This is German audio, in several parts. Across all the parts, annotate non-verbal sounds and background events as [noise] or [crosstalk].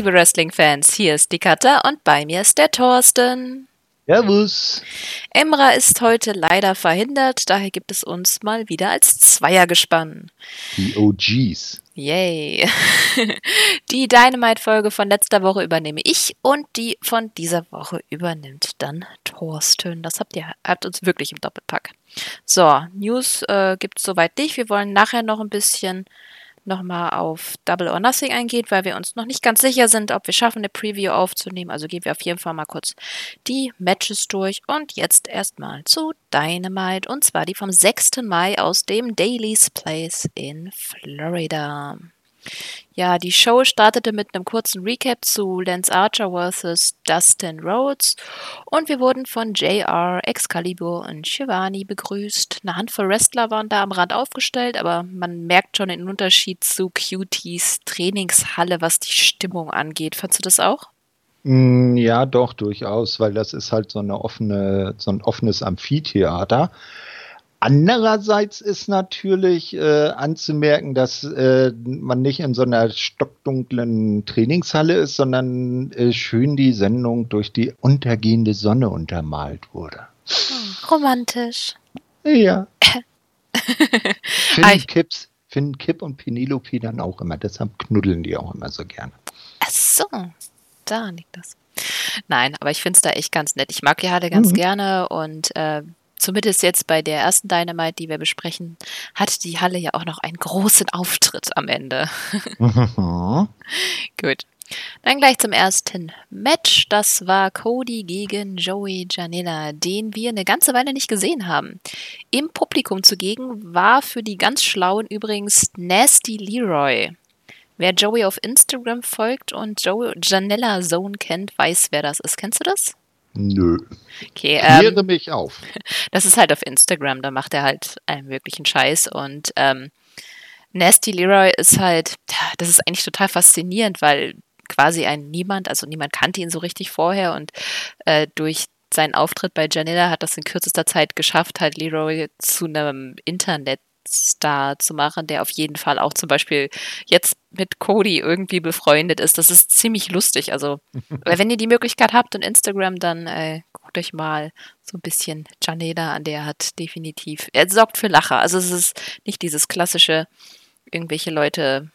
liebe Wrestling-Fans, hier ist die Katha und bei mir ist der Thorsten. Servus. Emra ist heute leider verhindert, daher gibt es uns mal wieder als Zweiergespann. Die OGs. Yay. [laughs] Die Dynamite-Folge von letzter Woche übernehme ich und die von dieser Woche übernimmt dann Thorsten. Das habt ihr habt uns wirklich im Doppelpack. So, News äh, gibt es soweit nicht. Wir wollen nachher noch ein bisschen nochmal auf Double or Nothing eingeht, weil wir uns noch nicht ganz sicher sind, ob wir schaffen, eine Preview aufzunehmen. Also gehen wir auf jeden Fall mal kurz die Matches durch. Und jetzt erstmal zu Dynamite. Und zwar die vom 6. Mai aus dem Daily's Place in Florida. Ja, die Show startete mit einem kurzen Recap zu Lance Archer vs. Dustin Rhodes und wir wurden von JR, Excalibur und Shivani begrüßt. Eine Handvoll Wrestler waren da am Rand aufgestellt, aber man merkt schon den Unterschied zu QTs Trainingshalle, was die Stimmung angeht. Fandest du das auch? Mm, ja, doch, durchaus, weil das ist halt so eine offene, so ein offenes Amphitheater. Andererseits ist natürlich äh, anzumerken, dass äh, man nicht in so einer stockdunklen Trainingshalle ist, sondern äh, schön die Sendung durch die untergehende Sonne untermalt wurde. Hm, romantisch. Ja. [laughs] finden, Kips, finden Kip und Penelope dann auch immer, deshalb knuddeln die auch immer so gerne. Ach so, da liegt das. Nein, aber ich finde es da echt ganz nett. Ich mag die Halle ganz mhm. gerne und äh, zumindest jetzt bei der ersten Dynamite, die wir besprechen, hat die Halle ja auch noch einen großen Auftritt am Ende. [laughs] Gut. Dann gleich zum ersten Match. Das war Cody gegen Joey Janela, den wir eine ganze Weile nicht gesehen haben. Im Publikum zugegen war für die ganz Schlauen übrigens Nasty Leroy. Wer Joey auf Instagram folgt und Joey Janella Zone kennt, weiß, wer das ist. Kennst du das? Nö. Okay, ähm, Kläre mich auf. [laughs] Das ist halt auf Instagram, da macht er halt einen wirklichen Scheiß und ähm, Nasty Leroy ist halt, das ist eigentlich total faszinierend, weil quasi ein Niemand, also niemand kannte ihn so richtig vorher und äh, durch seinen Auftritt bei Janilla hat das in kürzester Zeit geschafft, halt Leroy zu einem Internet Star zu machen, der auf jeden Fall auch zum Beispiel jetzt mit Cody irgendwie befreundet ist. Das ist ziemlich lustig. Also, [laughs] wenn ihr die Möglichkeit habt und Instagram, dann äh, guckt euch mal so ein bisschen Janeda an. Der hat definitiv, er sorgt für Lacher. Also, es ist nicht dieses klassische, irgendwelche Leute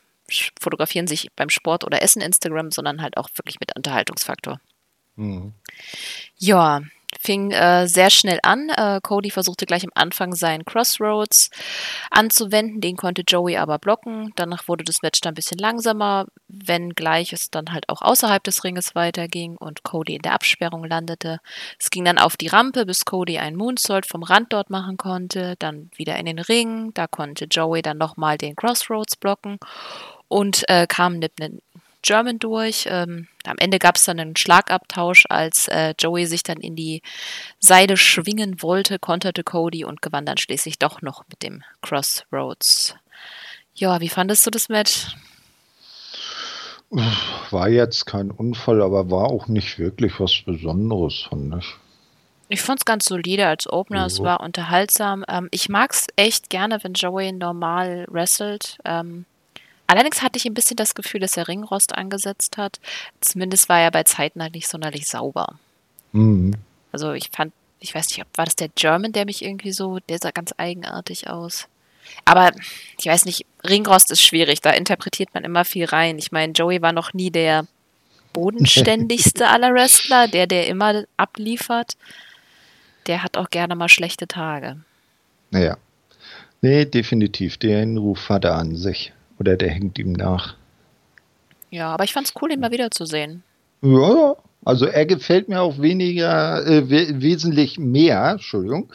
fotografieren sich beim Sport oder Essen Instagram, sondern halt auch wirklich mit Unterhaltungsfaktor. Mhm. Ja, fing äh, sehr schnell an. Äh, Cody versuchte gleich am Anfang seinen Crossroads anzuwenden, den konnte Joey aber blocken. Danach wurde das Match dann ein bisschen langsamer, wenngleich es dann halt auch außerhalb des Ringes weiterging und Cody in der Absperrung landete. Es ging dann auf die Rampe, bis Cody einen Moonsault vom Rand dort machen konnte, dann wieder in den Ring, da konnte Joey dann nochmal den Crossroads blocken und äh, kam mit German durch. Ähm, am Ende gab es dann einen Schlagabtausch, als äh, Joey sich dann in die Seile schwingen wollte, konterte Cody und gewann dann schließlich doch noch mit dem Crossroads. Ja, wie fandest du das Match? War jetzt kein Unfall, aber war auch nicht wirklich was Besonderes, fand ich. Ich fand es ganz solide als Opener, ja. es war unterhaltsam. Ähm, ich mag es echt gerne, wenn Joey normal wrestelt. Ähm, Allerdings hatte ich ein bisschen das Gefühl, dass er Ringrost angesetzt hat. Zumindest war er bei Zeiten halt nicht sonderlich sauber. Mhm. Also ich fand, ich weiß nicht, war das der German, der mich irgendwie so, der sah ganz eigenartig aus. Aber ich weiß nicht, Ringrost ist schwierig, da interpretiert man immer viel rein. Ich meine, Joey war noch nie der bodenständigste [laughs] aller Wrestler, der, der immer abliefert. Der hat auch gerne mal schlechte Tage. Naja. Nee, definitiv. Den Ruf hat er an sich. Oder der hängt ihm nach. Ja, aber ich fand es cool, ihn mal wiederzusehen. Ja, also er gefällt mir auch weniger, äh, we wesentlich mehr, Entschuldigung,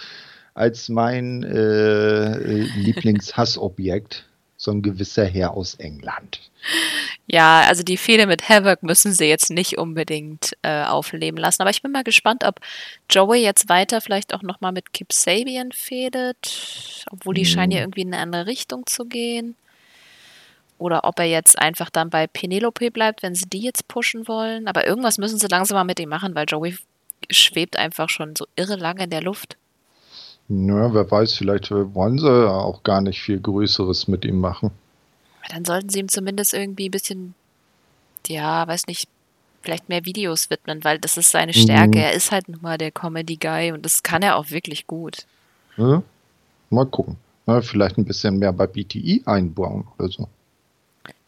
als mein äh, Lieblingshassobjekt, so ein gewisser Herr aus England. Ja, also die Fehde mit Havoc müssen sie jetzt nicht unbedingt äh, aufleben lassen. Aber ich bin mal gespannt, ob Joey jetzt weiter vielleicht auch nochmal mit Kip Sabian fädet, obwohl die hm. scheinen ja irgendwie in eine andere Richtung zu gehen oder ob er jetzt einfach dann bei Penelope bleibt, wenn sie die jetzt pushen wollen. Aber irgendwas müssen sie langsam mal mit ihm machen, weil Joey schwebt einfach schon so irre lange in der Luft. Ja, wer weiß, vielleicht wollen sie auch gar nicht viel Größeres mit ihm machen. Dann sollten sie ihm zumindest irgendwie ein bisschen ja, weiß nicht, vielleicht mehr Videos widmen, weil das ist seine Stärke. Mhm. Er ist halt nun mal der Comedy-Guy und das kann er auch wirklich gut. Ja, mal gucken. Ja, vielleicht ein bisschen mehr bei BTI einbauen oder so.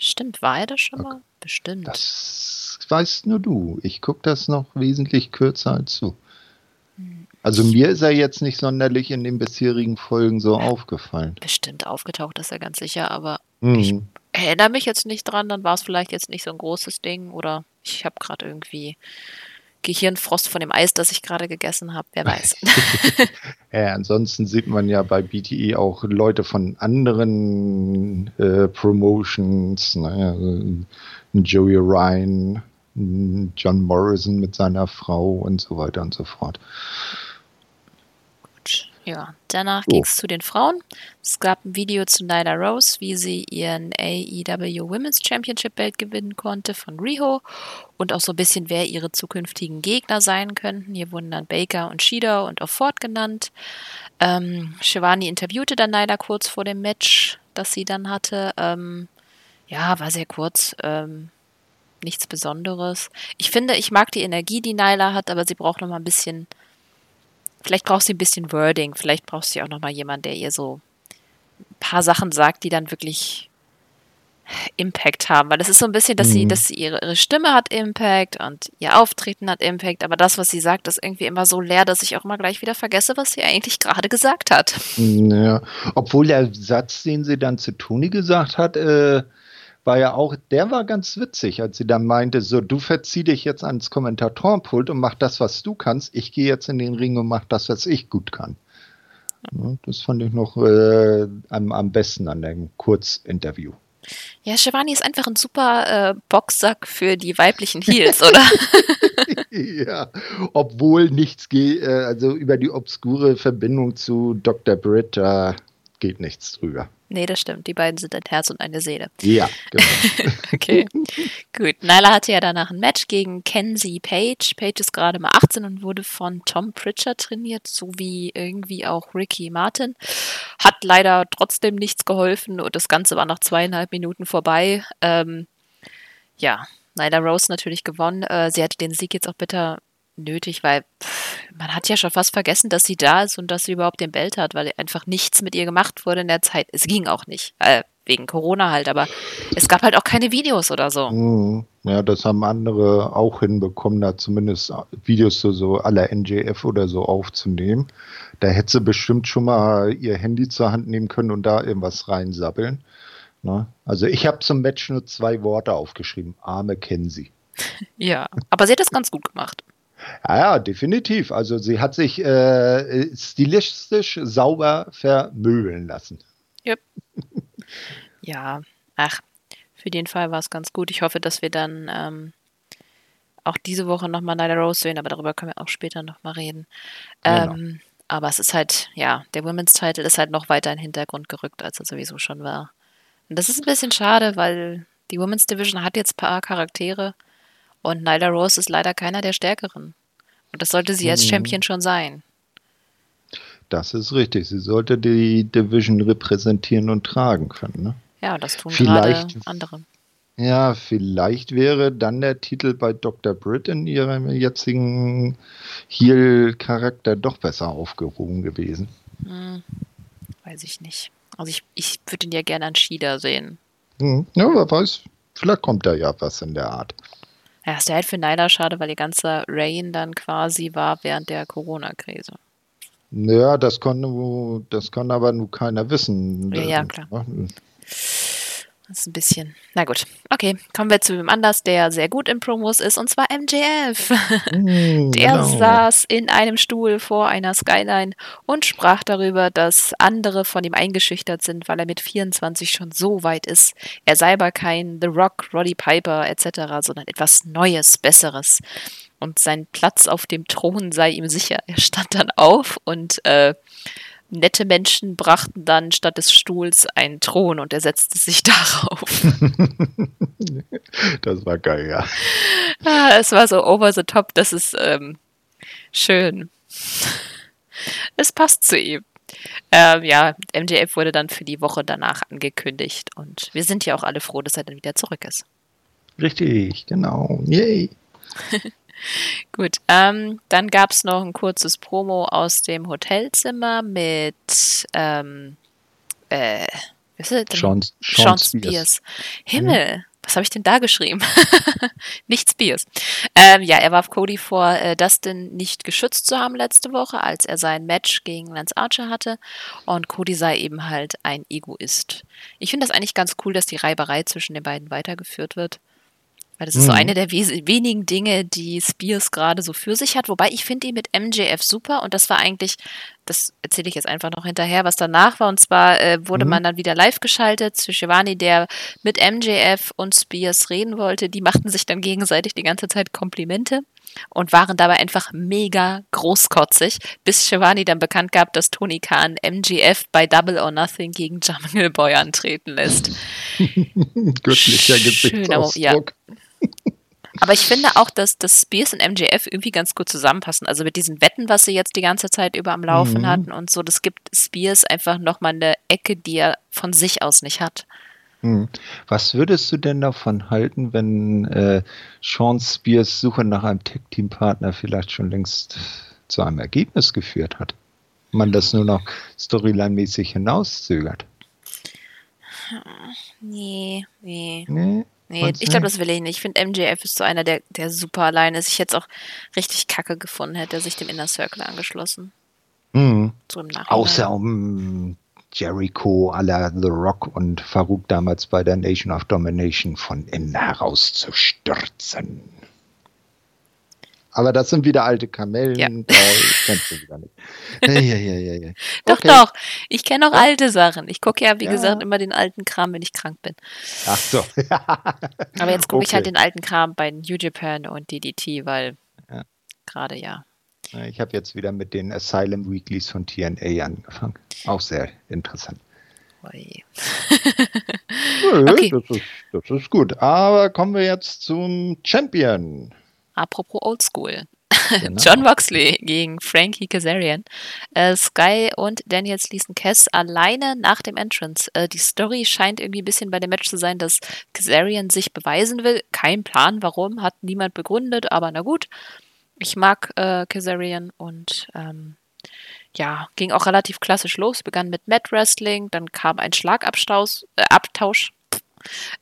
Stimmt, war er das schon mal? Bestimmt. Das weißt nur du. Ich gucke das noch wesentlich kürzer als du. Hm. Also mir ist er jetzt nicht sonderlich in den bisherigen Folgen so aufgefallen. Bestimmt aufgetaucht ist er ganz sicher, aber Mhm. erinnere mich jetzt nicht dran, dann war es vielleicht jetzt nicht so ein großes Ding oder ich habe gerade irgendwie Gehirnfrost von dem Eis, das ich gerade gegessen habe, wer weiß. [laughs] Ja, ansonsten sieht man ja bei BTE auch Leute von anderen äh, Promotions, ne? also Joey Ryan, John Morrison mit seiner Frau und so weiter und so fort. Ja, danach So. ging es zu den Frauen. Es gab ein Video zu Nyla Rose, wie sie ihren AEW Women's Championship Belt gewinnen konnte von Riho und auch so ein bisschen, wer ihre zukünftigen Gegner sein könnten. Hier wurden dann Baker und Shida und auch Ford genannt. Ähm, Shivani interviewte dann Nyla kurz vor dem Match, das sie dann hatte. Ähm, ja, war sehr kurz. Ähm, nichts Besonderes. Ich finde, ich mag die Energie, die Nyla hat, aber sie braucht noch mal ein bisschen Vielleicht braucht sie ein bisschen Wording, vielleicht braucht sie auch noch mal jemand, der ihr so ein paar Sachen sagt, die dann wirklich Impact haben. Weil es ist so ein bisschen, dass sie, Mhm. dass sie ihre, ihre Stimme hat Impact und ihr Auftreten hat Impact, aber das, was sie sagt, ist irgendwie immer so leer, dass ich auch mal gleich wieder vergesse, was sie eigentlich gerade gesagt hat. Ja, obwohl der Satz, den sie dann zu Toni gesagt hat, äh, war ja auch, der war ganz witzig, als sie dann meinte, so, du verzieh dich jetzt ans Kommentatorenpult und mach das, was du kannst. Ich gehe jetzt in den Ring und mach das, was ich gut kann. Ja, das fand ich noch äh, am, am besten an dem Kurzinterview. Ja, Shivani ist einfach ein super äh, Boxsack für die weiblichen Heels, oder? [laughs] [laughs] ja, obwohl nichts geht, äh, also über die obskure Verbindung zu Dr. Britt, da geht nichts drüber. nee, das stimmt. Die beiden sind ein Herz und eine Seele. Ja, genau. [laughs] Okay. Gut. Nyla hatte ja danach ein Match gegen Kenzie Page. Page ist gerade mal 18 und wurde von Tom Pritchard trainiert, sowie irgendwie auch Ricky Martin. Hat leider trotzdem nichts geholfen und das Ganze war nach zweieinhalb Minuten vorbei. Ähm, ja, Nyla Rose natürlich gewonnen. Äh, sie hatte den Sieg jetzt auch bitter nötig, weil pff, man hat ja schon fast vergessen, dass sie da ist und dass sie überhaupt den Belt hat, weil einfach nichts mit ihr gemacht wurde in der Zeit. Es ging auch nicht, äh, wegen Corona halt, aber es gab halt auch keine Videos oder so. Mhm. Ja, das haben andere auch hinbekommen, da zumindest Videos so, so aller NJF oder so aufzunehmen. Da hätte sie bestimmt schon mal ihr Handy zur Hand nehmen können und da irgendwas reinsabbeln. Ne? Also ich habe zum Match nur zwei Worte aufgeschrieben. Arme Kenzie. [laughs] Ja, aber sie hat das ganz gut gemacht. Ja, ja, definitiv. Also sie hat sich äh, stilistisch sauber vermöbeln lassen. [laughs] Ja, ach, für den Fall war es ganz gut. Ich hoffe, dass wir dann ähm, auch diese Woche nochmal Nyla Rose sehen, aber darüber können wir auch später nochmal reden. Genau. Ähm, aber es ist halt, ja, der Women's Title ist halt noch weiter in den Hintergrund gerückt, als er sowieso schon war. Und das ist ein bisschen schade, weil die Women's Division hat jetzt ein paar Charaktere und Nyla Rose ist leider keiner der Stärkeren. Und das sollte sie als Mhm. Champion schon sein. Das ist richtig. Sie sollte die Division repräsentieren und tragen können. Ne? Ja, das tun Vielleicht- gerade andere. Ja, vielleicht wäre dann der Titel bei Dr. Britt in ihrem jetzigen Heel-Charakter doch besser aufgehoben gewesen. Hm, weiß ich nicht. Also ich, ich würde ihn ja gerne an Shida sehen. Hm. Ja, wer weiß. Vielleicht kommt da ja was in der Art. Ja, ist ja halt für Nyla schade, weil ihr ganzer Reign dann quasi war während der Corona-Krise. Ja, das kann, nur- das kann aber nur keiner wissen. Ja, ja, klar. Das ist ein bisschen. Na gut. Okay, kommen wir zu wem anders, der sehr gut in Promos ist, und zwar MJF. Hm, Der genau. saß in einem Stuhl vor einer Skyline und sprach darüber, dass andere von ihm eingeschüchtert sind, weil er mit 24 schon so weit ist. Er sei aber kein The Rock, Roddy Piper etc., sondern etwas Neues, Besseres. Und sein Platz auf dem Thron sei ihm sicher. Er stand dann auf und äh, nette Menschen brachten dann statt des Stuhls einen Thron und er setzte sich [laughs] darauf. Das war geil, ja. Ah, es war so over the top, das ist ähm, schön. es passt zu ihm. Ähm, ja, MJF wurde dann für die Woche danach angekündigt und wir sind ja auch alle froh, dass er dann wieder zurück ist. Richtig, genau. Yay. [laughs] [laughs] Gut, ähm, dann gab es noch ein kurzes Promo aus dem Hotelzimmer mit ähm, äh, was ist Sean, Sean, Sean Spears. Spears. Himmel, mhm. was habe ich denn da geschrieben? [laughs] nicht Spears. Ähm, ja, er warf Cody vor, äh, Dustin nicht geschützt zu haben letzte Woche, als er sein Match gegen Lance Archer hatte. Und Cody sei eben halt ein Egoist. Ich finde das eigentlich ganz cool, dass die Reiberei zwischen den beiden weitergeführt wird. Weil das ist mhm. so eine der wenigen Dinge, die Spears gerade so für sich hat. Wobei ich finde ihn mit MJF super und das war eigentlich, das erzähle ich jetzt einfach noch hinterher, was danach war. Und zwar äh, wurde mhm. man dann wieder live geschaltet zu Shivani, der mit MJF und Spears reden wollte. Die machten sich dann gegenseitig die ganze Zeit Komplimente und waren dabei einfach mega großkotzig, bis Shivani dann bekannt gab, dass Tony Khan MGF bei Double or Nothing gegen Jungle Boy antreten lässt. [laughs] Göttlicher Gesichtsausdruck. Ja. Aber ich finde auch, dass, dass Spears und MJF irgendwie ganz gut zusammenpassen. Also mit diesen Wetten, was sie jetzt die ganze Zeit über am Laufen mhm. hatten und so, das gibt Spears einfach nochmal eine Ecke, die er von sich aus nicht hat. Mhm. Was würdest du denn davon halten, wenn äh, Sean Spears Suche nach einem Tech-Team-Partner vielleicht schon längst zu einem Ergebnis geführt hat? Man das nur noch storyline-mäßig hinauszögert? Nee, nee. Nee? Nee, ich glaube, das will ich nicht. Ich finde, MJF ist so einer, der, der super allein ist. Ich hätte es auch richtig kacke gefunden, hätte er sich dem Inner Circle angeschlossen. Mhm. So Außer um Jericho à la The Rock und Farouk damals bei der Nation of Domination von innen heraus zu stürzen. Aber das sind wieder alte Kamellen, ja. da kennst du wieder nicht. Ja, ja, ja, ja. Doch, okay. doch. Ich kenne auch alte Sachen. Ich gucke ja, wie ja. gesagt, immer den alten Kram, wenn ich krank bin. Ach so. [laughs] Aber jetzt gucke okay. ich halt den alten Kram bei New Japan und DDT, weil gerade ja. Ich habe jetzt wieder mit den Asylum Weeklies von TNA angefangen. Auch sehr interessant. [laughs] okay. das, ist, das ist gut. Aber kommen wir jetzt zum Champion. Apropos Oldschool. [laughs] Genau. John Moxley gegen Frankie Kazarian. Äh, Sky und Daniel Leeson Cass alleine nach dem Entrance. Äh, die Story scheint irgendwie ein bisschen bei dem Match zu sein, dass Kazarian sich beweisen will. Kein Plan, warum, hat niemand begründet, aber na gut. Ich mag äh, Kazarian und ähm, ja, ging auch relativ klassisch los. Begann mit Mat Wrestling, dann kam ein Schlagabtausch, äh, Abtausch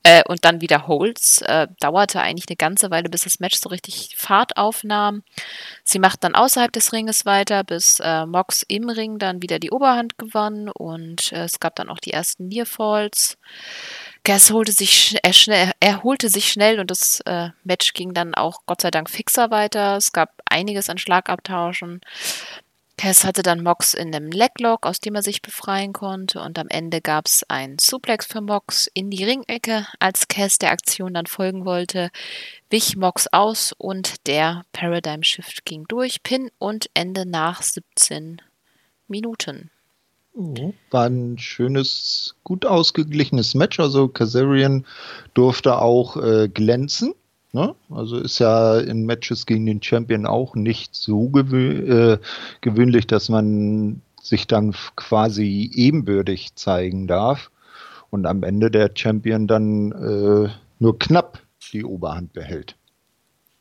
äh, und dann wieder Holds. Äh, dauerte eigentlich eine ganze Weile, bis das Match so richtig Fahrt aufnahm. Sie macht dann außerhalb des Ringes weiter, bis äh, Mox im Ring dann wieder die Oberhand gewann und äh, es gab dann auch die ersten Nearfalls. Cass holte sich, er, schnell, er holte sich schnell und das äh, Match ging dann auch Gott sei Dank fixer weiter. Es gab einiges an Schlagabtauschen. Cass hatte dann Mox in einem Leglock, aus dem er sich befreien konnte, und am Ende gab es einen Suplex für Mox in die Ringecke. Als Cass der Aktion dann folgen wollte, wich Mox aus und der Paradigm Shift ging durch. Pin und Ende nach 17 Minuten. War ein schönes, gut ausgeglichenes Match. Also Kazarian durfte auch äh, glänzen. Ne? Also ist ja in Matches gegen den Champion auch nicht so gewö äh, gewöhnlich, dass man sich dann quasi ebenbürtig zeigen darf und am Ende der Champion dann äh, nur knapp die Oberhand behält.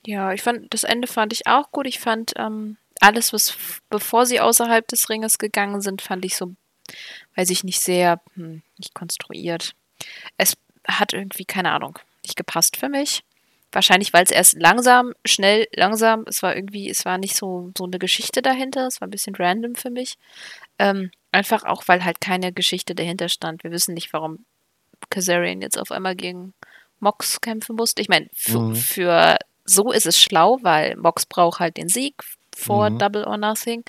Ja, ich fand das Ende fand ich auch gut. Ich fand ähm, alles, was bevor sie außerhalb des Ringes gegangen sind, fand ich so, weiß ich nicht sehr, hm, nicht konstruiert. Es hat irgendwie keine Ahnung, nicht gepasst für mich. Wahrscheinlich, weil es erst langsam, schnell, langsam, es war irgendwie, es war nicht so, so eine Geschichte dahinter, es war ein bisschen random für mich. Ähm, einfach auch, weil halt keine Geschichte dahinter stand. Wir wissen nicht, warum Kazarian jetzt auf einmal gegen Mox kämpfen musste. Ich meine, mhm. für so ist es schlau, weil Mox braucht halt den Sieg vor mhm. Double or Nothing.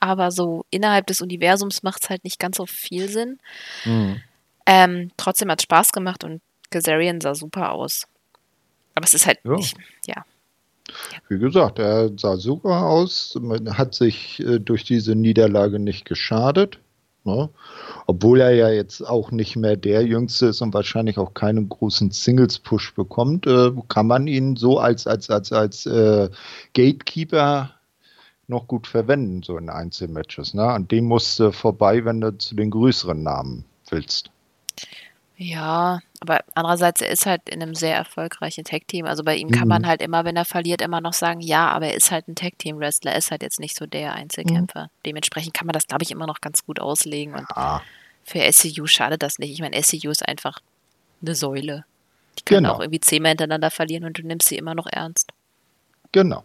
Aber so innerhalb des Universums macht es halt nicht ganz so viel Sinn. Mhm. Ähm, trotzdem hat es Spaß gemacht und Kazarian sah super aus. Aber es ist halt ja. nicht, ja. Wie gesagt, er sah super aus, man hat sich äh, durch diese Niederlage nicht geschadet. Ne? Obwohl er ja jetzt auch nicht mehr der Jüngste ist und wahrscheinlich auch keinen großen Singles-Push bekommt, äh, kann man ihn so als, als, als, als äh, Gatekeeper noch gut verwenden, so in Einzelmatches. Ne? An dem musst du vorbei, wenn du zu den größeren Namen willst. Ja, aber andererseits, er ist halt in einem sehr erfolgreichen Tag-Team. Also bei ihm kann man Mhm. halt immer, wenn er verliert, immer noch sagen, ja, aber er ist halt ein Tag-Team-Wrestler, er ist halt jetzt nicht so der Einzelkämpfer. Dementsprechend kann man das, glaube ich, immer noch ganz gut auslegen. Und Ah, für SCU schadet das nicht. Ich meine, SCU ist einfach eine Säule. Die können Genau. auch irgendwie zehnmal hintereinander verlieren und du nimmst sie immer noch ernst. genau.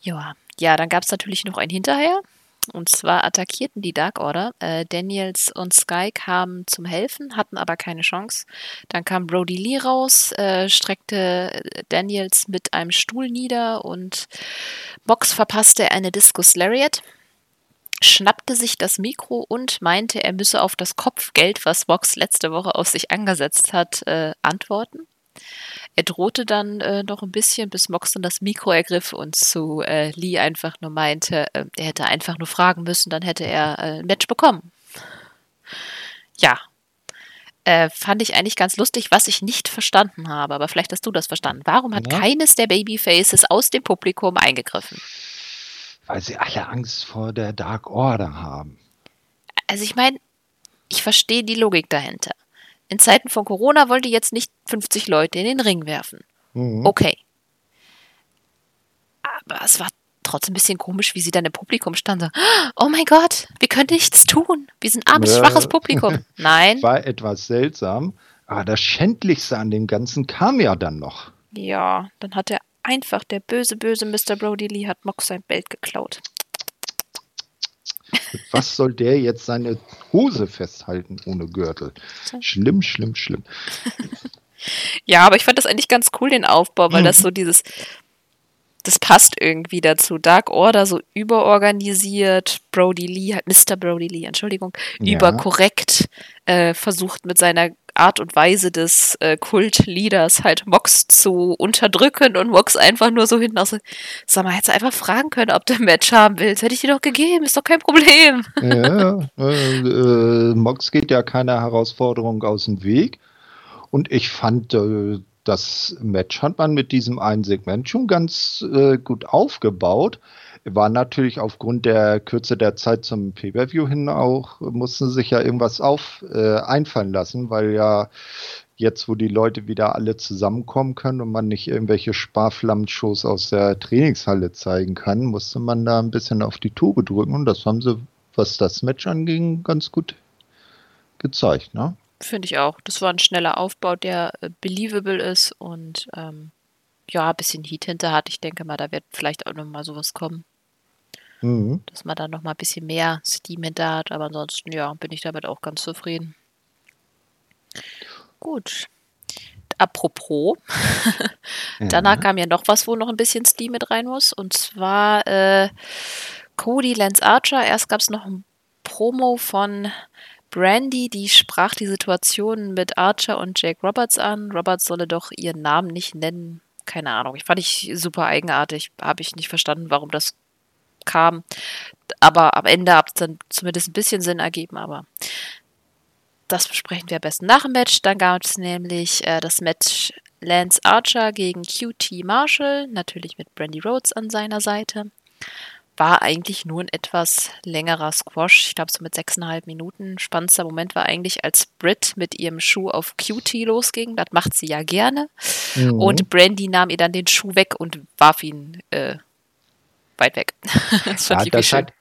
Ja, ja, dann gab es natürlich noch ein Hinterher. Und zwar attackierten die Dark Order. Äh, Daniels und Sky kamen zum Helfen, hatten aber keine Chance. Dann kam Brody Lee raus, äh, streckte äh, Daniels mit einem Stuhl nieder und Mox verpasste eine Discus Lariat, schnappte sich das Mikro und meinte, er müsse auf das Kopfgeld, was Mox letzte Woche auf sich angesetzt hat, äh, antworten. Er drohte dann äh, noch ein bisschen, bis Mox dann das Mikro ergriff und zu äh, Lee einfach nur meinte, äh, er hätte einfach nur fragen müssen, dann hätte er äh, ein Match bekommen. Ja. Äh, fand ich eigentlich ganz lustig, was ich nicht verstanden habe, aber vielleicht hast du das verstanden. Warum hat Ja. keines der Babyfaces aus dem Publikum eingegriffen? Weil sie alle Angst vor der Dark Order haben. Also ich meine, ich verstehe die Logik dahinter. In Zeiten von Corona wollte jetzt nicht 50 Leute in den Ring werfen. Mhm. Okay. Aber es war trotzdem ein bisschen komisch, wie sie dann im Publikum stand. So, oh mein Gott, wir können nichts tun. Wir sind armes, Ja. schwaches Publikum. [laughs] Nein. War etwas seltsam. Aber das Schändlichste an dem Ganzen kam ja dann noch. Ja, dann hat er einfach, der böse, böse Mr. Brody Lee hat Mox sein Belt geklaut. Was soll der jetzt seine Hose festhalten ohne Gürtel? Schlimm, schlimm, schlimm. [laughs] Ja, aber ich fand das eigentlich ganz cool, den Aufbau, weil Mhm. das so dieses, das passt irgendwie dazu. Dark Order so überorganisiert, Brody Lee, Mr. Brody Lee, Entschuldigung, Ja. überkorrekt, äh, versucht mit seiner Art und Weise des äh, Kultleaders halt Mox zu unterdrücken und Mox einfach nur so hinten aus. Sag mal, hättest du einfach fragen können, ob du ein Match haben willst. Hätte ich dir doch gegeben, ist doch kein Problem. Ja, äh, äh, Mox geht ja keiner Herausforderung aus dem Weg. Und ich fand, äh, das Match hat man mit diesem einen Segment schon ganz äh, gut aufgebaut. War natürlich aufgrund der Kürze der Zeit zum Pay-Per-View hin auch, mussten sich ja irgendwas auf äh, einfallen lassen, weil ja jetzt, wo die Leute wieder alle zusammenkommen können und man nicht irgendwelche Sparflammenshows aus der Trainingshalle zeigen kann, musste man da ein bisschen auf die Tube drücken und das haben sie, was das Match anging, ganz gut gezeigt, ne? Finde ich auch. Das war ein schneller Aufbau, der äh, believable ist und ähm, ja, ein bisschen Heat hinter hat. Ich denke mal, da wird vielleicht auch nochmal sowas kommen, Mhm. dass man da nochmal ein bisschen mehr Steam hinter hat. Aber ansonsten, ja, bin ich damit auch ganz zufrieden. Gut. Apropos, [laughs] danach Ja. kam ja noch was, wo noch ein bisschen Steam mit rein muss. Und zwar äh, Cody Lance Archer. Erst gab es noch ein Promo von Brandy, die sprach die Situation mit Archer und Jake Roberts an. Roberts solle doch ihren Namen nicht nennen. Keine Ahnung. Ich fand ich super eigenartig. Habe ich nicht verstanden, warum das kam. Aber am Ende hat es dann zumindest ein bisschen Sinn ergeben. Aber das besprechen wir am besten nach dem Match. Dann gab es nämlich äh, das Match Lance Archer gegen QT Marshall. Natürlich mit Brandy Rhodes an seiner Seite war eigentlich nur ein etwas längerer Squash. Ich glaube, so mit sechseinhalb Minuten. Spannendster Moment war eigentlich, als Britt mit ihrem Schuh auf QT losging. Das macht sie ja gerne. Mhm. Und Brandy nahm ihr dann den Schuh weg und warf ihn äh, weit weg. [laughs] das Ja, das schön. hat,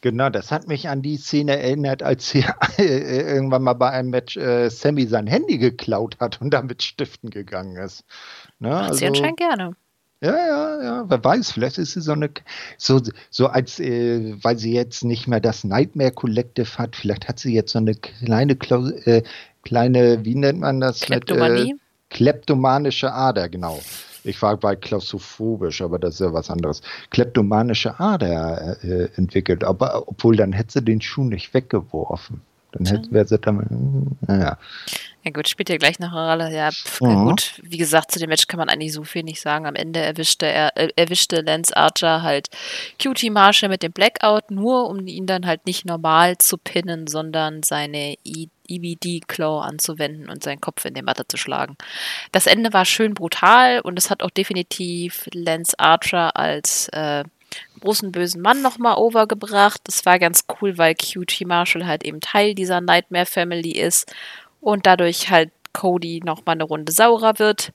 genau, das hat mich an die Szene erinnert, als sie [laughs] äh, irgendwann mal bei einem Match äh, Sammy sein Handy geklaut hat und damit stiften gegangen ist. Ne? Macht sie anscheinend gerne. Ja, ja, ja, wer weiß, vielleicht ist sie so eine, so, so als, äh, weil sie jetzt nicht mehr das Nightmare Collective hat, vielleicht hat sie jetzt so eine kleine, äh, kleine, wie nennt man das? Kleptomanie? Mit, äh, kleptomanische Ader, genau. Ich war bei klaustrophobisch, aber das ist ja was anderes. Kleptomanische Ader äh, entwickelt, aber obwohl dann hätte sie den Schuh nicht weggeworfen. Dann hätte, wäre sie dann, naja. Ja gut, spielt ja gleich noch eine Rolle. Ja, pf, Mhm. gut. Wie gesagt, zu dem Match kann man eigentlich so viel nicht sagen. Am Ende erwischte er, äh, erwischte Lance Archer halt Cutie Marshall mit dem Blackout, nur um ihn dann halt nicht normal zu pinnen, sondern seine E- EBD-Claw anzuwenden und seinen Kopf in die Matte zu schlagen. Das Ende war schön brutal und es hat auch definitiv Lance Archer als äh, großen bösen Mann nochmal overgebracht. Das war ganz cool, weil QT Marshall halt eben Teil dieser Nightmare Family ist und dadurch halt Cody nochmal eine Runde saurer wird.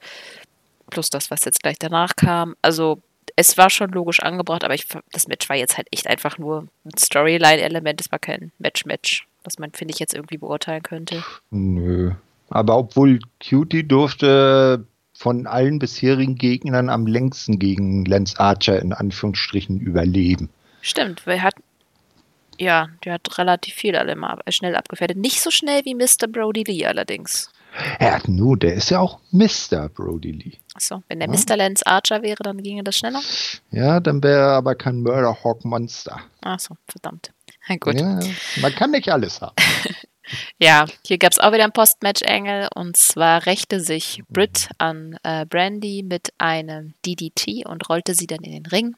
Plus das, was jetzt gleich danach kam. Also es war schon logisch angebracht, aber ich, das Match war jetzt halt echt einfach nur ein Storyline-Element. Es war kein Match-Match, was man, finde ich, jetzt irgendwie beurteilen könnte. Nö. Aber obwohl Cutie durfte von allen bisherigen Gegnern am längsten gegen Lance Archer in Anführungsstrichen überleben. Stimmt, weil er hat ja, der hat relativ viel alle mal schnell abgefertigt. Nicht so schnell wie Mr. Brody Lee allerdings. Ja, nur, der ist ja auch Mr. Brody Lee. Achso, wenn der ja. Mr. Lance Archer wäre, dann ginge das schneller? Ja, dann wäre er aber kein Murderhawk Monster. Achso, verdammt. Na gut. Ja, man kann nicht alles haben. [laughs] ja, hier gab es auch wieder ein Postmatch-Engel und zwar rächte sich Britt an äh, Brandy mit einem DDT und rollte sie dann in den Ring.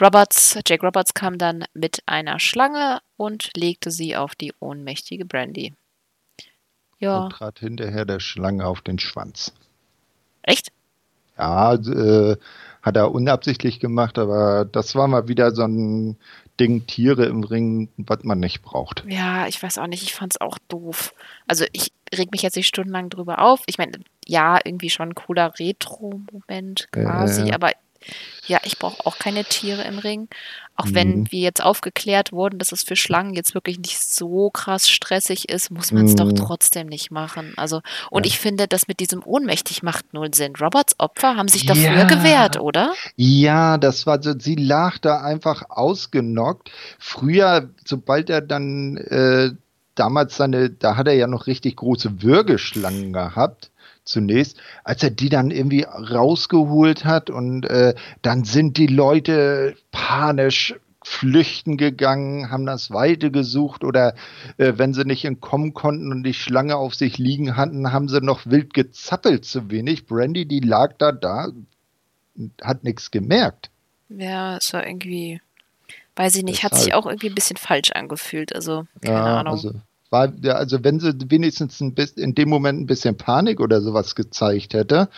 Roberts, Jake Roberts kam dann mit einer Schlange und legte sie auf die ohnmächtige Brandy. Ja. Und trat hinterher der Schlange auf den Schwanz. Echt? Ja, äh, hat er unabsichtlich gemacht, aber das war mal wieder so ein Ding, Tiere im Ring, was man nicht braucht. Ja, ich weiß auch nicht, ich fand es auch doof. Also ich reg mich jetzt nicht stundenlang drüber auf. Ich meine, ja, irgendwie schon ein cooler Retro-Moment quasi, äh, aber ja, ich brauche auch keine Tiere im Ring. Auch mhm. wenn wir jetzt aufgeklärt wurden, dass es für Schlangen jetzt wirklich nicht so krass stressig ist, muss man es mhm. doch trotzdem nicht machen. Also, und ja. ich finde, das mit diesem ohnmächtig macht null Sinn. Roberts Opfer haben sich dafür ja. gewehrt, oder? Ja, das war so, sie lag da einfach ausgenockt. Früher, sobald er dann äh, damals seine, da hat er ja noch richtig große Würgeschlangen gehabt zunächst, als er die dann irgendwie rausgeholt hat und äh, dann sind die Leute panisch flüchten gegangen, haben das Weite gesucht oder äh, wenn sie nicht entkommen konnten und die Schlange auf sich liegen hatten, haben sie noch wild gezappelt zu wenig. Brandy, die lag da da, hat nichts gemerkt. Ja, es war irgendwie, weiß ich nicht, Deshalb. hat sich auch irgendwie ein bisschen falsch angefühlt. Also, keine ja, Ahnung. Also war, also wenn sie wenigstens bisschen, in dem Moment ein bisschen Panik oder sowas gezeigt hätte,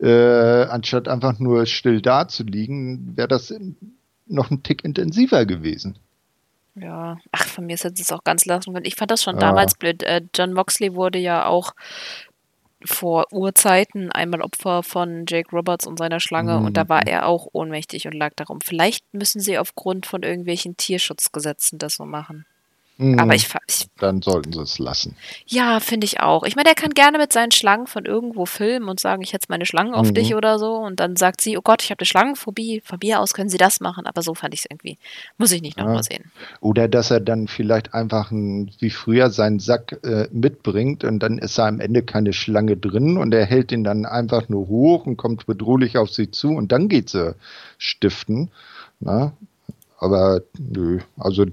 äh, anstatt einfach nur still da zu liegen, wäre das noch ein Tick intensiver gewesen. Ja, ach, von mir ist es auch ganz lassen Ich fand das schon ja. damals blöd. Äh, John Moxley wurde ja auch vor Urzeiten einmal Opfer von Jake Roberts und seiner Schlange mhm. und da war mhm. er auch ohnmächtig und lag darum. Vielleicht müssen sie aufgrund von irgendwelchen Tierschutzgesetzen das so machen. Aber ich, ich, Dann sollten sie es lassen. Ja, finde ich auch. Ich meine, der kann gerne mit seinen Schlangen von irgendwo filmen und sagen, ich hätte meine Schlangen auf mhm. dich oder so. Und dann sagt sie, oh Gott, ich habe eine Schlangenphobie. Von mir aus können sie das machen. Aber so fand ich es irgendwie. Muss ich nicht nochmal ja. sehen. Oder dass er dann vielleicht einfach ein, wie früher seinen Sack äh, mitbringt und dann ist da am Ende keine Schlange drin und er hält ihn dann einfach nur hoch und kommt bedrohlich auf sie zu und dann geht sie stiften. Na? Aber nö, also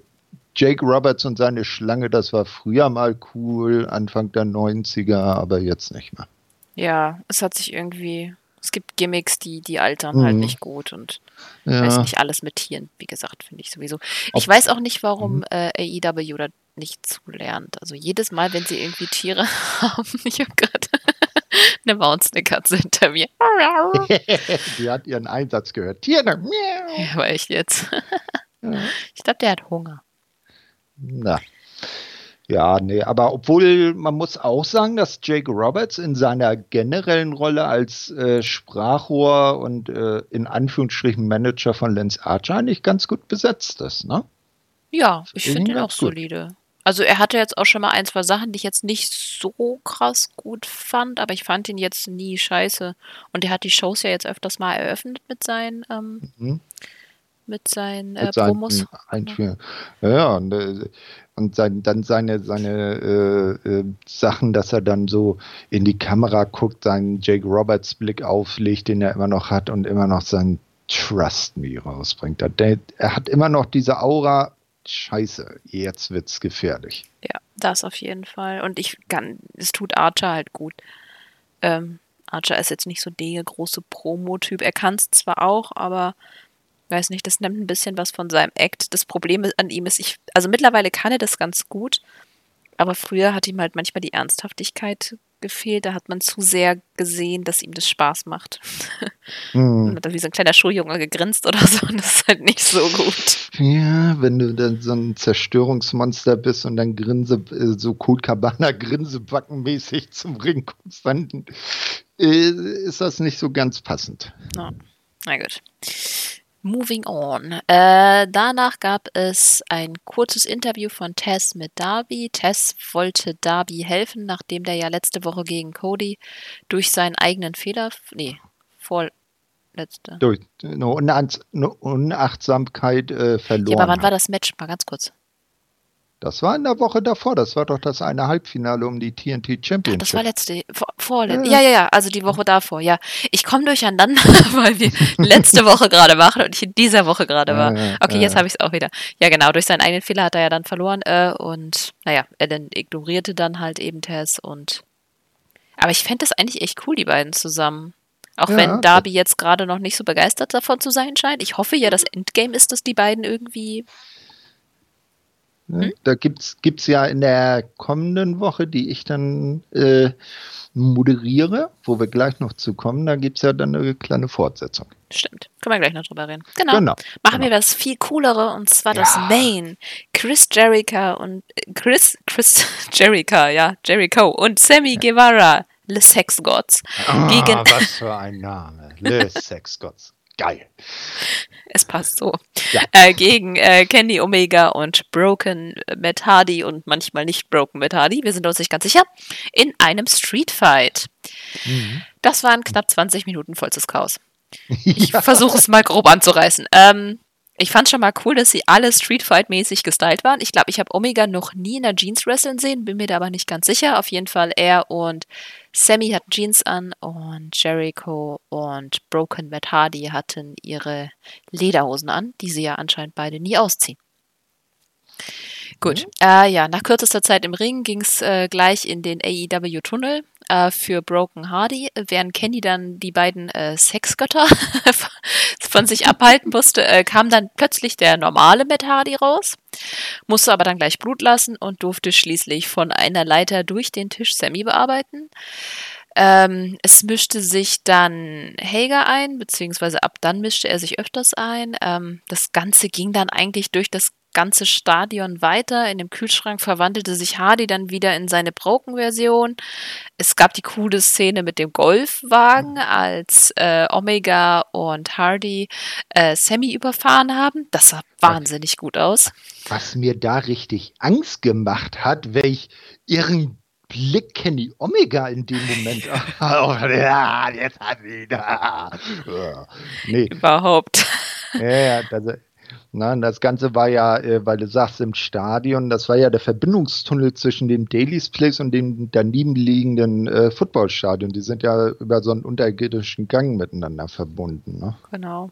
Jake Roberts und seine Schlange, das war früher mal cool, Anfang der 90er, aber jetzt nicht mehr. Ja, es hat sich irgendwie, es gibt Gimmicks, die, die altern halt mhm. halt nicht gut und ja. weiß nicht, alles mit Tieren, wie gesagt, finde ich sowieso. Ich Auf weiß auch nicht, warum mhm. äh, AEW da nicht zulernt. Also jedes Mal, wenn sie irgendwie Tiere [laughs] haben, ich habe gerade [laughs] eine Maunsnickertze hinter mir. [laughs] die hat ihren Einsatz gehört. Tiere. Ja, war ich jetzt. Ich glaube, der hat Hunger. Na. Ja, nee, aber obwohl man muss auch sagen, dass Jake Roberts in seiner generellen Rolle als äh, Sprachrohr und äh, in Anführungsstrichen Manager von Lance Archer nicht ganz gut besetzt ist, ne? Ja, ich finde ihn auch gut. solide. Also er hatte jetzt auch schon mal ein, zwei Sachen, die ich jetzt nicht so krass gut fand, aber ich fand ihn jetzt nie scheiße. Und er hat die Shows ja jetzt öfters mal eröffnet mit seinen ähm, mhm mit seinen äh, mit Promos. Einführen. Ja, und, äh, und sein, dann seine, seine äh, äh, Sachen, dass er dann so in die Kamera guckt, seinen Jake Roberts Blick auflegt, den er immer noch hat und immer noch sein Trust Me rausbringt. Der, er hat immer noch diese Aura, scheiße, jetzt wird's gefährlich. Ja, das auf jeden Fall. Und ich kann, es tut Archer halt gut. Ähm, Archer ist jetzt nicht so der große Promo-Typ. Er kann es zwar auch, aber weiß nicht, das nimmt ein bisschen was von seinem Act. Das Problem an ihm ist, ich, also mittlerweile kann er das ganz gut, aber früher hat ihm halt manchmal die Ernsthaftigkeit gefehlt. Da hat man zu sehr gesehen, dass ihm das Spaß macht. [laughs] Mhm. hat dann wie so ein kleiner Schuljunge gegrinst oder so. Und das ist halt nicht so gut. Ja, wenn du dann so ein Zerstörungsmonster bist und dann Grinse, äh, so Cool Cabana Grinsebackenmäßig [laughs] zum Ring kommst, dann äh, ist das nicht so ganz passend. No. Na gut. Moving on. Äh, danach gab es ein kurzes Interview von Tess mit Darby. Tess wollte Darby helfen, nachdem der ja letzte Woche gegen Cody durch seinen eigenen Fehler, nee, vorletzte. Durch eine, Unachtsamkeit äh, verloren. Ja, aber wann war das Match? Mal ganz kurz. Das war in der Woche davor. Das war doch das eine Halbfinale um die TNT Championship. Ach, das war letzte, vor, vorletzte. Ja. ja, ja, also die Woche davor. Ja, ich komme durcheinander, [laughs] weil wir letzte Woche gerade machen und ich in dieser Woche gerade war. Ja, okay, jetzt habe ich es auch wieder. Ja, genau. Durch seinen eigenen Fehler hat er ja dann verloren äh, und naja, er dann ignorierte dann halt eben Tess und. Aber ich fände das eigentlich echt cool, die beiden zusammen. Auch wenn Darby jetzt gerade noch nicht so begeistert davon zu sein scheint. Ich hoffe ja, das Endgame ist, dass die beiden irgendwie? Hm? Da gibt es ja in der kommenden Woche, die ich dann äh, moderiere, wo wir gleich noch zu kommen, da gibt es ja dann eine kleine Fortsetzung. Stimmt. Können wir gleich noch drüber reden. Genau. genau. Machen genau. wir was viel coolere und zwar ja. das Main. Chris Jericho und Chris, Chris [laughs] Jericho, ja, Jericho und Sammy ja. Guevara, Le Sex Gods. Ah, gegen was für ein Name. Le Sex Gods. Geil. Es passt so. Ja. Äh, gegen äh, Candy Omega und Broken Matt Hardy und manchmal nicht Broken Matt Hardy, wir sind uns nicht ganz sicher, in einem Street Fight. Mhm. Das waren knapp 20 Minuten vollstes Chaos. [laughs] Ich ja. versuche es mal grob anzureißen. Ähm, ich fand schon mal cool, dass sie alle Street Fight-mäßig gestylt waren. Ich glaube, ich habe Omega noch nie in der Jeans wresteln sehen, bin mir da aber nicht ganz sicher. Auf jeden Fall er und Sammy hatten Jeans an und Jericho und Broken Matt Hardy hatten ihre Lederhosen an, die sie ja anscheinend beide nie ausziehen. Gut, mhm. äh, ja, nach kürzester Zeit im Ring ging es äh, gleich in den AEW-Tunnel äh, für Broken Hardy, während Kenny dann die beiden äh, Sexgötter [laughs] von sich abhalten musste, äh, kam dann plötzlich der normale Matt Hardy raus, musste aber dann gleich Blut lassen und durfte schließlich von einer Leiter durch den Tisch Sammy bearbeiten. Ähm, es mischte sich dann Hager ein, beziehungsweise ab dann mischte er sich öfters ein. Ähm, das Ganze ging dann eigentlich durch das ganze Stadion weiter. In dem Kühlschrank verwandelte sich Hardy dann wieder in seine Broken-Version. Es gab die coole Szene mit dem Golfwagen, als äh, Omega und Hardy äh, Sammy überfahren haben. Das sah wahnsinnig gut aus. Was mir da richtig Angst gemacht hat, welch ihren Blick Kenny Omega in dem Moment. [laughs] ja, jetzt hat sie da. Nee. Überhaupt. Ja, ja, also na, das Ganze war ja, äh, weil du sagst, im Stadion, das war ja der Verbindungstunnel zwischen dem Daily's Place und dem daneben liegenden äh, Footballstadion. Die sind ja über so einen unterirdischen Gang miteinander verbunden. Ne? Genau.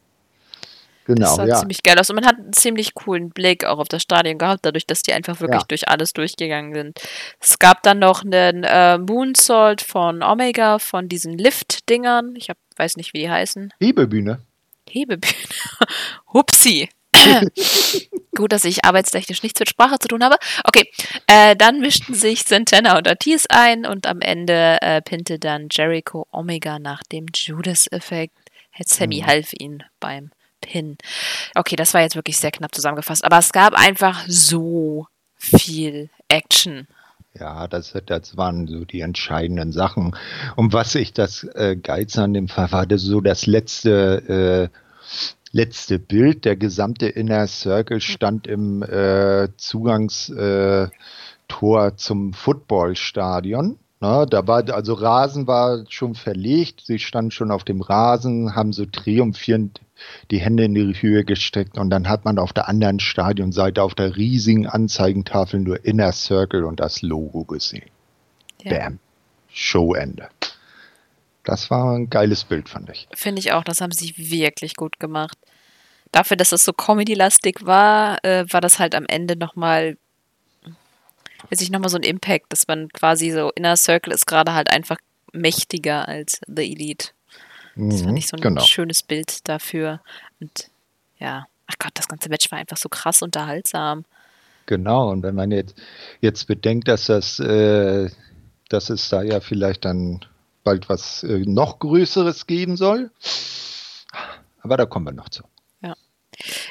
Genau, das sah ja. ziemlich geil aus. Und man hat einen ziemlich coolen Blick auch auf das Stadion gehabt, dadurch, dass die einfach wirklich ja. durch alles durchgegangen sind. Es gab dann noch einen äh, Moonsault von Omega, von diesen Lift-Dingern. Ich hab, weiß nicht, wie die heißen. Hebebühne. Hebebühne. [laughs] Hupsi. [laughs] Gut, dass ich arbeitstechnisch nichts mit Sprache zu tun habe. Okay, äh, dann mischten sich Santana und Ortiz ein und am Ende äh, pinte dann Jericho Omega nach dem Judas-Effekt. Sammy mhm. half ihn beim Pin. Okay, das war jetzt wirklich sehr knapp zusammengefasst, aber es gab einfach so viel Action. Ja, das, das waren so die entscheidenden Sachen. Und was ich das äh, Geiz an dem Fall war, das so das letzte äh, letzte Bild. Der gesamte Inner Circle stand im äh, Zugangstor äh, zum Footballstadion. Ne, da war also Rasen war schon verlegt, sie standen schon auf dem Rasen, haben so triumphierend die Hände in die Höhe gesteckt und dann hat man auf der anderen Stadionseite auf der riesigen Anzeigentafel nur Inner Circle und das Logo gesehen. Ja. Bam. Showende. Das war ein geiles Bild, fand ich. Finde ich auch, das haben sie wirklich gut gemacht. Dafür, dass es so Comedy-lastig war, äh, war das halt am Ende nochmal, weiß ich, nochmal so ein Impact, dass man quasi so, Inner Circle ist gerade halt einfach mächtiger als The Elite. Das fand mhm, ich so ein genau. schönes Bild dafür. Und ja, ach Gott, das ganze Match war einfach so krass unterhaltsam. Genau, und wenn man jetzt, jetzt bedenkt, dass das äh, dass es da ja vielleicht dann bald was äh, noch Größeres geben soll. Aber da kommen wir noch zu. Ja.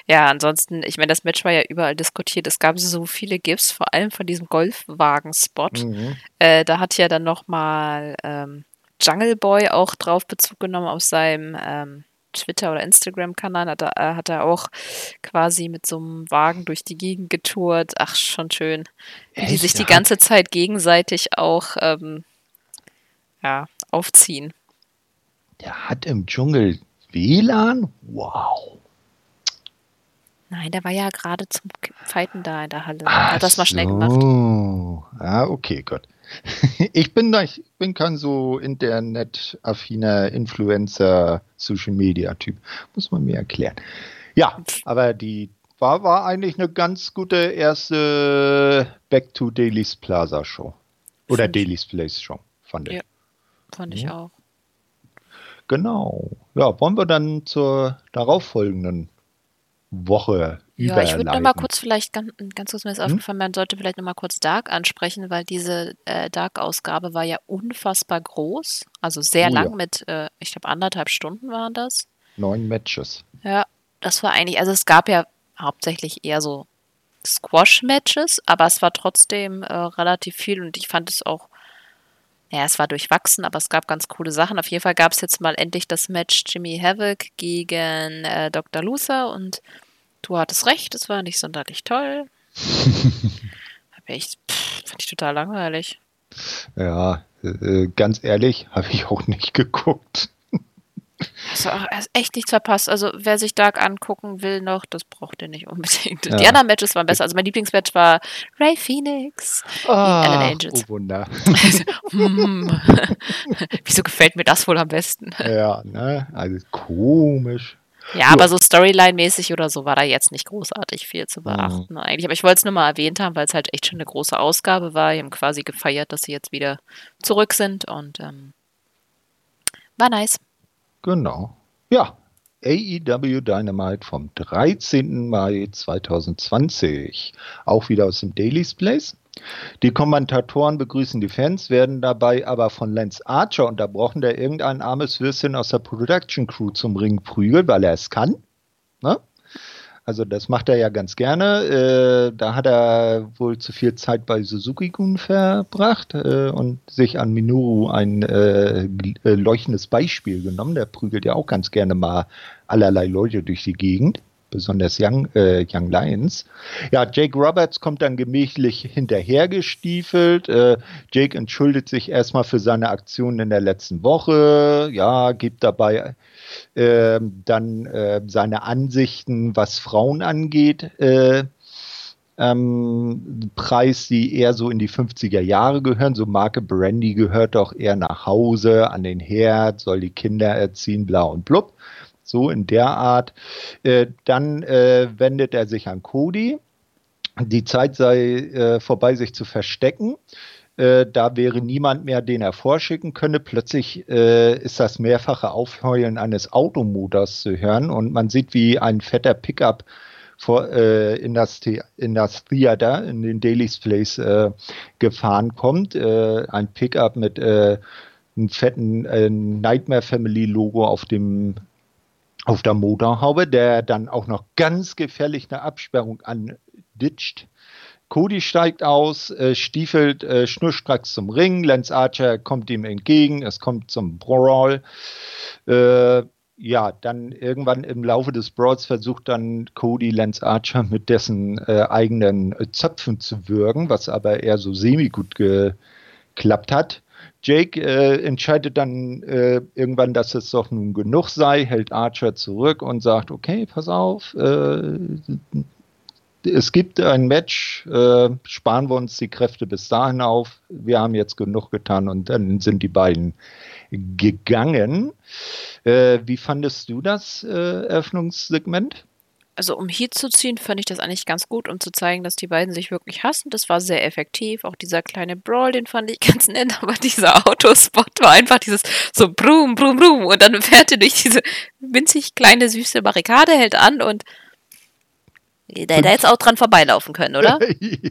Ja, ansonsten, ich meine, das Match war ja überall diskutiert. Es gab so viele GIFs, vor allem von diesem Golfwagen-Spot. Mhm. Äh, da hat ja dann nochmal ähm, Jungle Boy auch drauf Bezug genommen auf seinem ähm, Twitter- oder Instagram-Kanal. Hat, er, äh, hat er auch quasi mit so einem Wagen durch die Gegend getourt. Ach, schon schön. Wie die sich die ganze Zeit gegenseitig auch ähm, ja, aufziehen. Der hat im Dschungel WLAN? Wow. Nein, der war ja gerade zum Fighten da in der Halle. Ach hat das mal schnell so. gemacht. Ah, okay, gut. [laughs] Ich bin, ich bin kein so internetaffiner Influencer, Social Media Typ. Muss man mir erklären. Ja, aber die war, war eigentlich eine ganz gute erste Back to Daily's Plaza Show. Oder Daily's Place Show, fand ich. Ja. Fand ich ja. auch. Genau. Ja, wollen wir dann zur darauffolgenden Woche ja, ich würde noch mal kurz vielleicht ganz, ganz kurz mir ist hm? aufgefallen, man sollte vielleicht noch mal kurz Dark ansprechen, weil diese äh, Dark-Ausgabe war ja unfassbar groß, also sehr oh, lang ja. mit, äh, ich glaube anderthalb Stunden waren das. Neun Matches. Ja, das war eigentlich, also es gab ja hauptsächlich eher so Squash-Matches, aber es war trotzdem äh, relativ viel und ich fand es auch ja, es war durchwachsen, aber es gab ganz coole Sachen. Auf jeden Fall gab es jetzt mal endlich das Match Jimmy Havoc gegen äh, Dr. Luther und du hattest recht, es war nicht sonderlich toll. [laughs] Hab ich, pff, fand ich total langweilig. Ja, äh, ganz ehrlich, habe ich auch nicht geguckt. Also echt nichts verpasst. Also wer sich Dark angucken will noch, das braucht ihr nicht unbedingt. Ja. Die anderen Matches waren besser. Also mein Lieblingsmatch war Ray Phoenix ah, Alan Angels. Oh Wunder. Also, hm. [laughs] Wieso gefällt mir das wohl am besten? Ja, ne? Also komisch. Ja, aber so Storyline-mäßig oder so war da jetzt nicht großartig viel zu beachten mhm. eigentlich. Aber ich wollte es nur mal erwähnt haben, weil es halt echt schon eine große Ausgabe war. Die haben quasi gefeiert, dass sie jetzt wieder zurück sind und ähm, war nice. Genau. Ja, AEW Dynamite vom 13. Mai 2020. Auch wieder aus dem Daily's Place. Die Kommentatoren begrüßen die Fans, werden dabei aber von Lance Archer unterbrochen, der irgendein armes Würstchen aus der Production Crew zum Ring prügelt, weil er es kann. Ne? Also das macht er ja ganz gerne. Äh, da hat er wohl zu viel Zeit bei Suzuki-Gun verbracht äh, und sich an Minoru ein äh, äh, leuchtendes Beispiel genommen. Der prügelt ja auch ganz gerne mal allerlei Leute durch die Gegend besonders Young, äh, Young Lions. Ja, Jake Roberts kommt dann gemächlich hinterhergestiefelt. Äh, Jake entschuldigt sich erstmal für seine Aktion in der letzten Woche. Ja, gibt dabei äh, dann äh, seine Ansichten, was Frauen angeht. Äh, ähm, Preis, die eher so in die 50er Jahre gehören. So Marke Brandy gehört doch eher nach Hause, an den Herd, soll die Kinder erziehen, bla und blub. So in der Art. Äh, dann äh, wendet er sich an Cody. Die Zeit sei äh, vorbei, sich zu verstecken. Äh, da wäre niemand mehr, den er vorschicken könne. Plötzlich äh, ist das mehrfache Aufheulen eines Automotors zu hören und man sieht, wie ein fetter Pickup vor, äh, in, das in das Theater, in den Daily's Place äh, gefahren kommt. Äh, ein Pickup mit einem fetten Nightmare Family Logo auf dem auf der Motorhaube, der dann auch noch ganz gefährlich eine Absperrung anditscht. Cody steigt aus, äh, stiefelt äh, schnurstracks zum Ring. Lance Archer kommt ihm entgegen. Es kommt zum Brawl. Äh, ja, dann irgendwann im Laufe des Brawls versucht dann Cody Lance Archer mit dessen äh, eigenen Zöpfen zu würgen, was aber eher so semi-gut geklappt hat. Jake äh, entscheidet dann äh, irgendwann, dass es doch nun genug sei, hält Archer zurück und sagt, okay, pass auf, äh, es gibt ein Match, äh, sparen wir uns die Kräfte bis dahin auf, wir haben jetzt genug getan und dann sind die beiden gegangen. Äh, wie fandest du das äh, Eröffnungssegment? also um Heat zu ziehen, fand ich das eigentlich ganz gut, um zu zeigen, dass die beiden sich wirklich hassen. Das war sehr effektiv. Auch dieser kleine Brawl, den fand ich [laughs] ganz nett, aber dieser Autospot war einfach dieses so brum, brum, brum und dann fährt er durch diese winzig kleine süße Barrikade, hält an und Der hätte jetzt auch dran vorbeilaufen können, oder?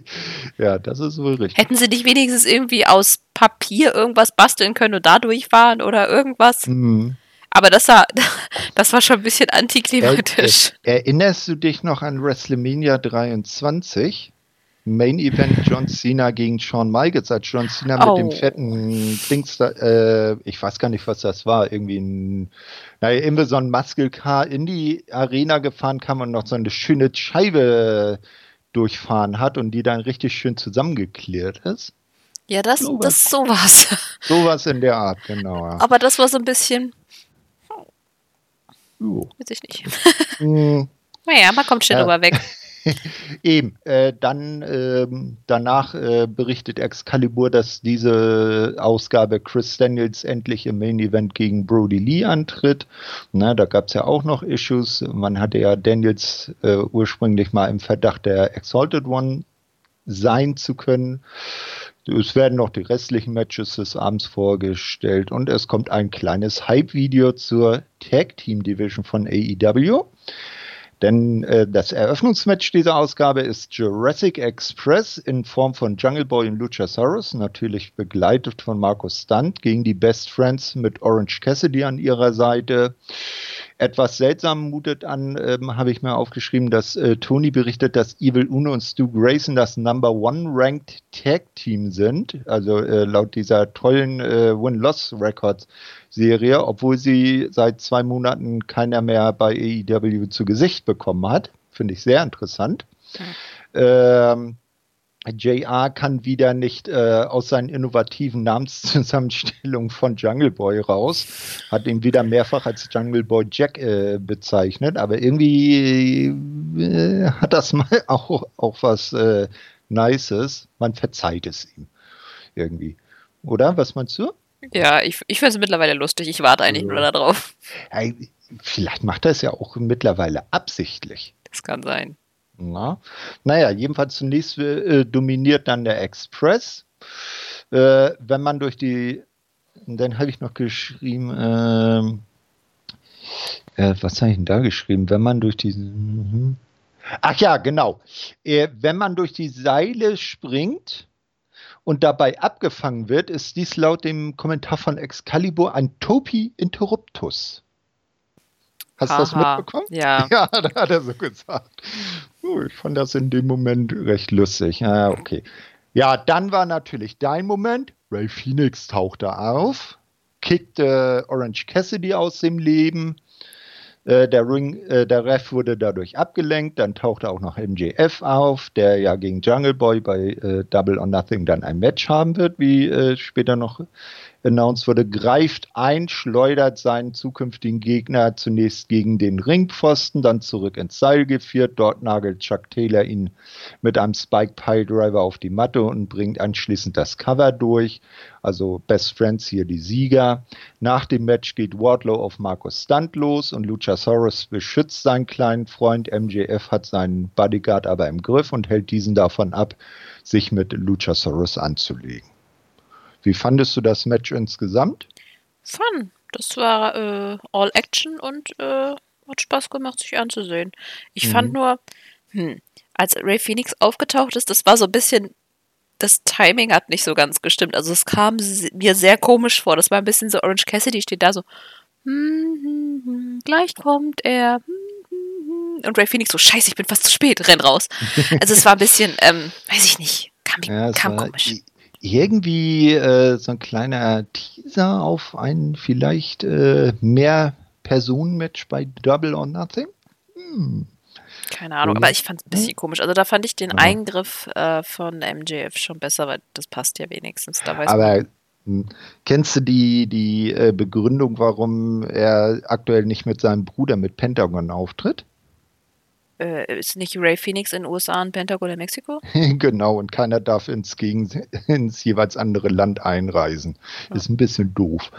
[laughs] ja, das ist wohl richtig. Hätten sie nicht wenigstens irgendwie aus Papier irgendwas basteln können und da durchfahren oder irgendwas? Mhm. Aber das war, [laughs] das war schon ein bisschen antiklimatisch. Er, er, erinnerst du dich noch an WrestleMania 23? Main Event John Cena gegen Shawn Michaels, als John Cena oh. mit dem oh. fetten Dings, äh, ich weiß gar nicht, was das war, irgendwie ein, naja, irgendwie so ein Muscle Car in die Arena gefahren kam und noch so eine schöne Scheibe durchfahren hat und die dann richtig schön zusammengeklärt ist. Ja, das, so das sowas. [laughs] Sowas in der Art, genau. Ja. Aber das war so ein bisschen. Oh. Weiß ich nicht. Mm. [laughs] naja, man kommt schnell ja. drüber weg. [laughs] Eben, äh, dann ähm, danach äh, berichtet Excalibur, dass diese Ausgabe Chris Daniels endlich im Main Event gegen Brody Lee antritt. Na, da gab es ja auch noch Issues. Man hatte ja Daniels äh, ursprünglich mal im Verdacht, der Exalted One sein zu können. Es werden noch die restlichen Matches des Abends vorgestellt und es kommt ein kleines Hype-Video zur Tag Team Division von AEW. Denn äh, das Eröffnungsmatch dieser Ausgabe ist Jurassic Express in Form von Jungle Boy und Luchasaurus, natürlich begleitet von Markus Stunt gegen die Best Friends mit Orange Cassidy an ihrer Seite. Etwas seltsam mutet an, ähm, habe ich mir aufgeschrieben, dass äh, Tony berichtet, dass Evil Uno und Stu Grayson das Number One Ranked Tag Team sind. Also äh, laut dieser tollen äh, Win-Loss-Records Serie, obwohl sie seit zwei Monaten keiner mehr bei AEW zu Gesicht bekommen hat. Finde ich sehr interessant. Mhm. Ähm, JR kann wieder nicht äh, aus seinen innovativen Namenszusammenstellungen von Jungle Boy raus. Hat ihn wieder mehrfach als Jungle Boy Jack äh, bezeichnet, aber irgendwie äh, hat das mal [laughs] auch, auch was äh, Nices. Man verzeiht es ihm irgendwie. Oder? Was meinst du? Ja, ich, ich finde es mittlerweile lustig. Ich warte eigentlich nur darauf. Ja, vielleicht macht er es ja auch mittlerweile absichtlich. Das kann sein. Na, naja, jedenfalls zunächst äh, dominiert dann der Express. Äh, wenn man durch die, dann habe ich noch geschrieben, ähm, äh, was habe ich denn da geschrieben? Wenn man durch die, mhm. ach ja, genau, äh, wenn man durch die Seile springt, und dabei abgefangen wird, ist dies laut dem Kommentar von Excalibur ein Topi Interruptus. Hast du das mitbekommen? Ja. [laughs] Ja, da hat er so gesagt. Ich fand das in dem Moment recht lustig. Ja, okay. Ja, dann war natürlich dein Moment. Ray Phoenix tauchte auf, kickte Orange Cassidy aus dem Leben äh, der, Ring, äh, der Ref wurde dadurch abgelenkt. Dann tauchte auch noch MJF auf, der ja gegen Jungle Boy bei äh, Double or Nothing dann ein Match haben wird, wie später noch announced wurde, greift ein, schleudert seinen zukünftigen Gegner zunächst gegen den Ringpfosten, dann zurück ins Seil geführt. Dort nagelt Chuck Taylor ihn mit einem Spike Pile Driver auf die Matte und bringt anschließend das Cover durch. Also Best Friends hier die Sieger. Nach dem Match geht Wardlow auf Markus Stunt los und Luchasaurus beschützt seinen kleinen Freund. MJF hat seinen Bodyguard aber im Griff und hält diesen davon ab, sich mit Luchasaurus anzulegen. Wie fandest du das Match insgesamt? Fun. Das war äh, All Action und äh, hat Spaß gemacht, sich anzusehen. Ich mhm. fand nur, hm, als Ray Phoenix aufgetaucht ist, das war so ein bisschen, das Timing hat nicht so ganz gestimmt. Also es kam mir sehr komisch vor. Das war ein bisschen so, Orange Cassidy steht da so, hm, hm, hm, gleich kommt er. Hm, und Ray Phoenix so, scheiße, ich bin fast zu spät, renn raus. [laughs] Also es war ein bisschen, ähm, weiß ich nicht, kam, ja, kam komisch irgendwie äh, so ein kleiner Teaser auf ein vielleicht äh, mehr Personen-Match bei Double or Nothing? Hm. Keine Ahnung, aber ich fand es ein bisschen komisch. Also da fand ich den ja. Eingriff äh, von MJF schon besser, weil das passt ja wenigstens. Da weiß aber man. Hm, kennst du die, die äh, Begründung, warum er aktuell nicht mit seinem Bruder mit Pentagon auftritt? Äh, ist nicht Ray Phoenix in den USA und Pentagon in Mexiko? [laughs] genau, und keiner darf ins, gegen, ins jeweils andere Land einreisen. Ja. Ist ein bisschen doof.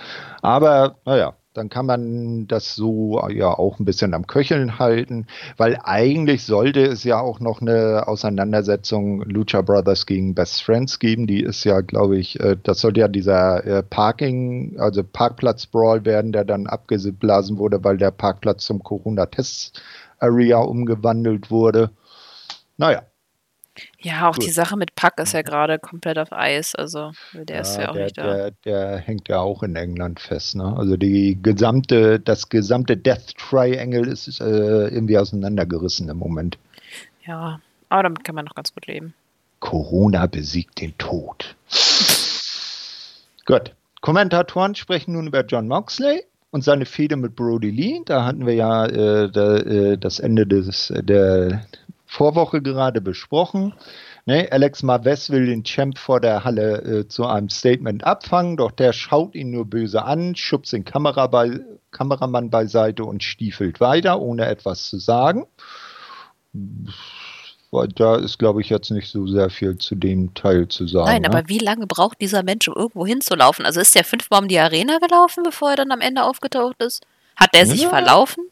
Aber naja, dann kann man das so ja auch ein bisschen am Köcheln halten, weil eigentlich sollte es ja auch noch eine Auseinandersetzung Lucha Brothers gegen Best Friends geben. Die ist ja, glaube ich, äh, das sollte ja dieser äh, Parking, also Parkplatz-Brawl werden, der dann abgeblasen wurde, weil der Parkplatz zum Corona-Test Area umgewandelt wurde. Naja. Ja, auch Gut. die Sache mit Pack ist ja gerade komplett auf Eis. Also der ja, ist ja auch der, nicht da. Der, der, hängt ja auch in England fest. Ne? Also die gesamte, das gesamte Death Triangle ist äh, irgendwie auseinandergerissen im Moment. Ja, aber damit kann man noch ganz gut leben. Corona besiegt den Tod. Gut. Kommentatoren sprechen nun über John Moxley und seine Fehde mit Brody Lee. Da hatten wir ja äh, da, äh, das Ende des, der Vorwoche gerade besprochen. Ne, Alex Marves will den Champ vor der Halle äh, zu einem Statement abfangen, doch der schaut ihn nur böse an, schubst den Kamera bei, Kameramann beiseite und stiefelt weiter, ohne etwas zu sagen. Da ist, glaube ich, jetzt nicht so sehr viel zu dem Teil zu sagen. Nein, ne? aber wie lange braucht dieser Mensch, um irgendwo hinzulaufen? Also ist er fünfmal um die Arena gelaufen, bevor er dann am Ende aufgetaucht ist? Hat er sich ja. verlaufen?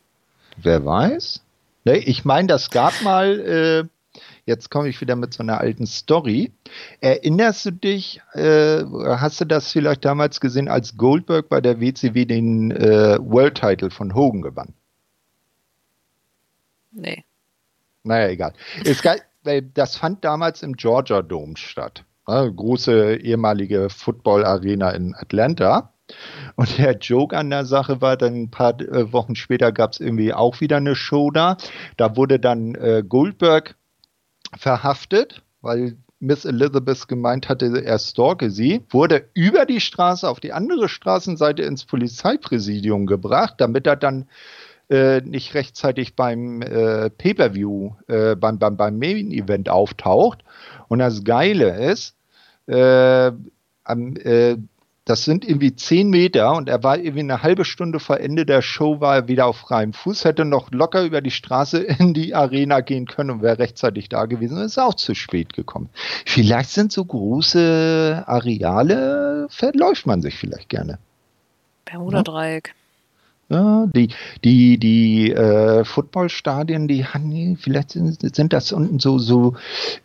Wer weiß? Ne, ich meine, das gab mal, äh, jetzt komme ich wieder mit so einer alten Story. Erinnerst du dich, äh, hast du das vielleicht damals gesehen, als Goldberg bei der WCW den äh, World Title von Hogan gewann? Nee. Naja, egal. Es gab, das fand damals im Georgia Dome statt. Ne, große ehemalige Football-Arena in Atlanta. Und der Joke an der Sache war, dann ein paar äh, Wochen später gab es irgendwie auch wieder eine Show da. Da wurde dann äh, Goldberg verhaftet, weil Miss Elizabeth gemeint hatte, er stalke sie, wurde über die Straße auf die andere Straßenseite ins Polizeipräsidium gebracht, damit er dann äh, nicht rechtzeitig beim äh, Pay-per-View, äh, beim, beim, beim Main-Event auftaucht. Und das Geile ist, äh, am, äh, das sind irgendwie zehn Meter und er war irgendwie eine halbe Stunde vor Ende der Show, war er wieder auf freiem Fuß, hätte noch locker über die Straße [laughs] in die Arena gehen können und wäre rechtzeitig da gewesen und ist auch zu spät gekommen. Vielleicht sind so große Areale, verläuft man sich vielleicht gerne. Bermuda-Dreieck. Ja, die die, die äh, Footballstadien, die haben, vielleicht sind, sind das unten so, so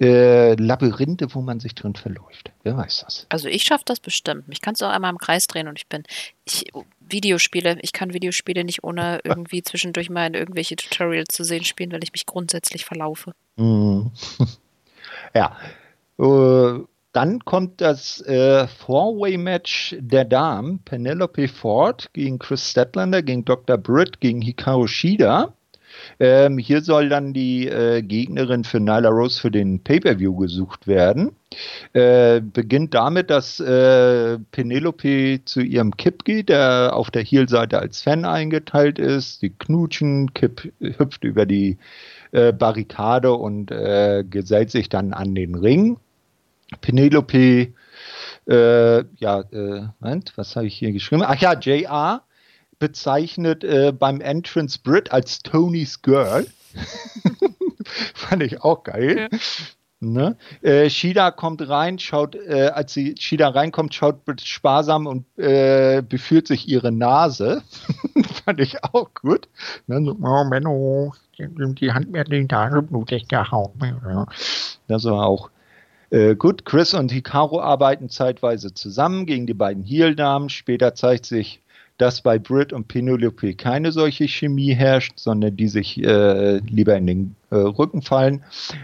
äh, Labyrinthe, wo man sich drin verläuft. Wer weiß das? Also ich schaffe das bestimmt. Mich kannst du auch einmal im Kreis drehen und ich bin. Ich, Videospiele, ich kann Videospiele nicht ohne [laughs] irgendwie zwischendurch mal in irgendwelche Tutorials zu sehen spielen, weil ich mich grundsätzlich verlaufe. Mhm. [laughs] ja. Äh, dann kommt das äh, Four-Way-Match der Damen. Penelope Ford gegen Chris Statlander, gegen Dr. Britt, gegen Hikaru Shida. Ähm, hier soll dann die äh, Gegnerin für Nyla Rose für den Pay-Per-View gesucht werden. Äh, beginnt damit, dass äh, Penelope zu ihrem Kip geht, der auf der Heel-Seite als Fan eingeteilt ist. Die knutschen, Kip hüpft über die äh, Barrikade und äh, gesellt sich dann an den Ring. Penelope, äh, ja, äh, Moment, was habe ich hier geschrieben? Ach ja, JR bezeichnet äh, beim Entrance Brit als Tony's Girl. [laughs] Fand ich auch geil. Ja. Ne? Äh, Shida kommt rein, schaut, äh, als sie Shida reinkommt, schaut Brit sparsam und äh, befühlt sich ihre Nase. [laughs] Fand ich auch gut. Ne? So, oh, Menno, die Hand mir den Nase blutig gehauen. Das war auch äh, gut, Chris und Hikaru arbeiten zeitweise zusammen gegen die beiden Heel-Damen. Später zeigt sich, dass bei Britt und Penelope keine solche Chemie herrscht, sondern die sich äh, lieber in den äh, Rücken fallen.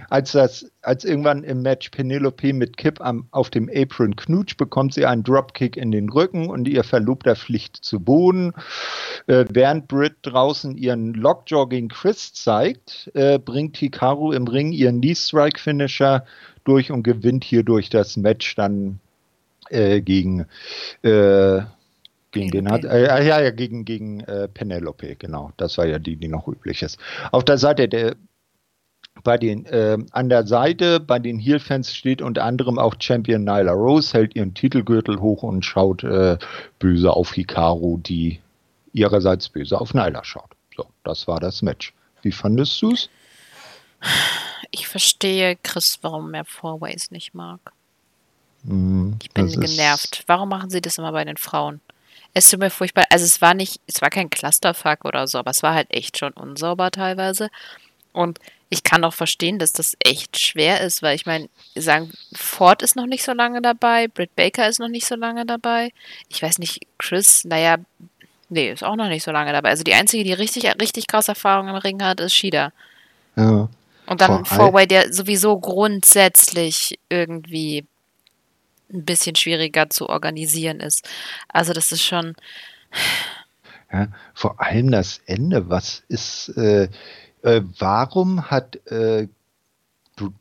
Als, das, als irgendwann im Match Penelope mit Kip am, auf dem Apron knutscht, bekommt sie einen Dropkick in den Rücken und ihr Verlobter fliegt zu Boden. Äh, während Britt draußen ihren Lockjaw gegen Chris zeigt, äh, bringt Hikaru im Ring ihren Knee-Strike-Finisher durch und gewinnt hierdurch das Match dann äh, gegen äh, gegen den hat, äh, ja, ja, gegen, gegen äh, Penelope, genau. Das war ja die, die noch üblich ist. Auf der Seite der, bei den, äh, an der Seite bei den Heel-Fans steht unter anderem auch Champion Nyla Rose, hält ihren Titelgürtel hoch und schaut äh, böse auf Hikaru, die ihrerseits böse auf Nyla schaut. So, das war das Match. Wie fandest du es? Ich verstehe Chris, warum er Four Ways nicht mag. Mm, ich bin genervt. Warum machen sie das immer bei den Frauen? Es tut mir furchtbar. Also es war nicht, es war kein Clusterfuck oder so, aber es war halt echt schon unsauber teilweise. Und ich kann auch verstehen, dass das echt schwer ist, weil ich meine, sagen, Ford ist noch nicht so lange dabei, Britt Baker ist noch nicht so lange dabei. Ich weiß nicht, Chris, naja, nee, ist auch noch nicht so lange dabei. Also die einzige, die richtig, richtig krasse Erfahrung im Ring hat, ist Shida. Ja. Und dann Four-Way, der sowieso grundsätzlich irgendwie ein bisschen schwieriger zu organisieren ist. Also das ist schon. Ja, vor allem das Ende. Was ist, äh, äh, warum hat äh,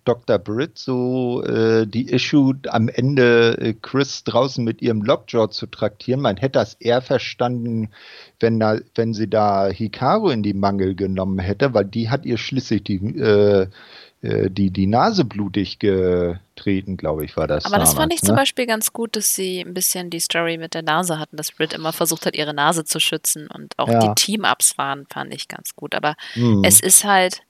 Dr. Britt so äh, die Issue am Ende äh, Chris draußen mit ihrem Lockjaw zu traktieren. Man hätte das eher verstanden, wenn, da, wenn sie da Hikaru in die Mangel genommen hätte, weil die hat ihr schließlich die, äh, äh die, die Nase blutig getreten, glaube ich, war das. Aber damals, das fand ich ne? zum Beispiel ganz gut, dass sie ein bisschen die Story mit der Nase hatten, dass Britt immer versucht hat, ihre Nase zu schützen und auch ja. die Team-Ups waren, fand ich ganz gut. Aber hm. es ist halt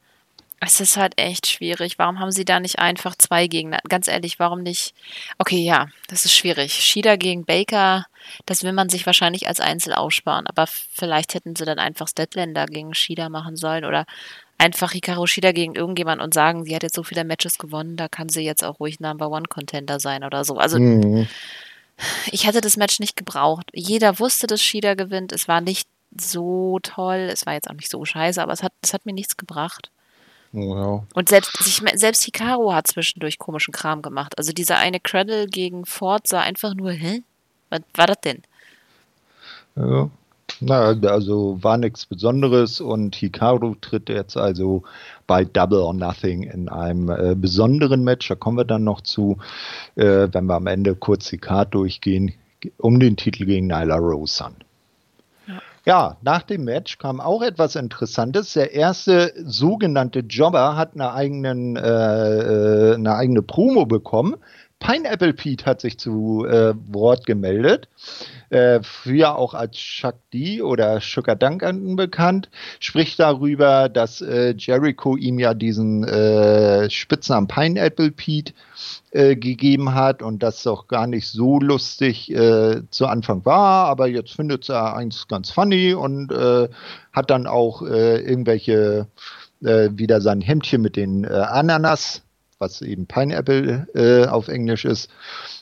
es ist halt echt schwierig. Warum haben sie da nicht einfach zwei Gegner? Ganz ehrlich, warum nicht? Okay, ja, das ist schwierig. Shida gegen Baker, das will man sich wahrscheinlich als Einzel aussparen. Aber vielleicht hätten sie dann einfach Statlander gegen Shida machen sollen oder einfach Hikaru Shida gegen irgendjemand und sagen, sie hat jetzt so viele Matches gewonnen, da kann sie jetzt auch ruhig Number One Contender sein oder so. Also mhm. ich hätte das Match nicht gebraucht. Jeder wusste, dass Shida gewinnt. Es war nicht so toll. Es war jetzt auch nicht so scheiße, aber es hat, es hat mir nichts gebracht. Wow. Und selbst, sich, selbst Hikaru hat zwischendurch komischen Kram gemacht. Also dieser eine Cradle gegen Ford sah einfach nur, hä? Was war das denn? Ja. Na, also war nichts Besonderes und Hikaru tritt jetzt also bei Double or Nothing in einem äh, besonderen Match, da kommen wir dann noch zu, äh, wenn wir am Ende kurz die Karte durchgehen, um den Titel gegen Nyla Rose an. Ja, nach dem Match kam auch etwas Interessantes. Der erste sogenannte Jobber hat eine, eigenen, äh, äh, eine eigene Promo bekommen. Pineapple Pete hat sich zu äh, Wort gemeldet. Äh, früher auch als Chuck D oder Sugar Duncan bekannt, spricht darüber, dass äh, Jericho ihm ja diesen äh, Spitznamen Pineapple Pete äh, gegeben hat und das auch gar nicht so lustig äh, zu Anfang war, aber jetzt findet er eins ganz funny und hat dann auch irgendwelche wieder sein Hemdchen mit den Ananas, was eben Pineapple äh, auf Englisch ist,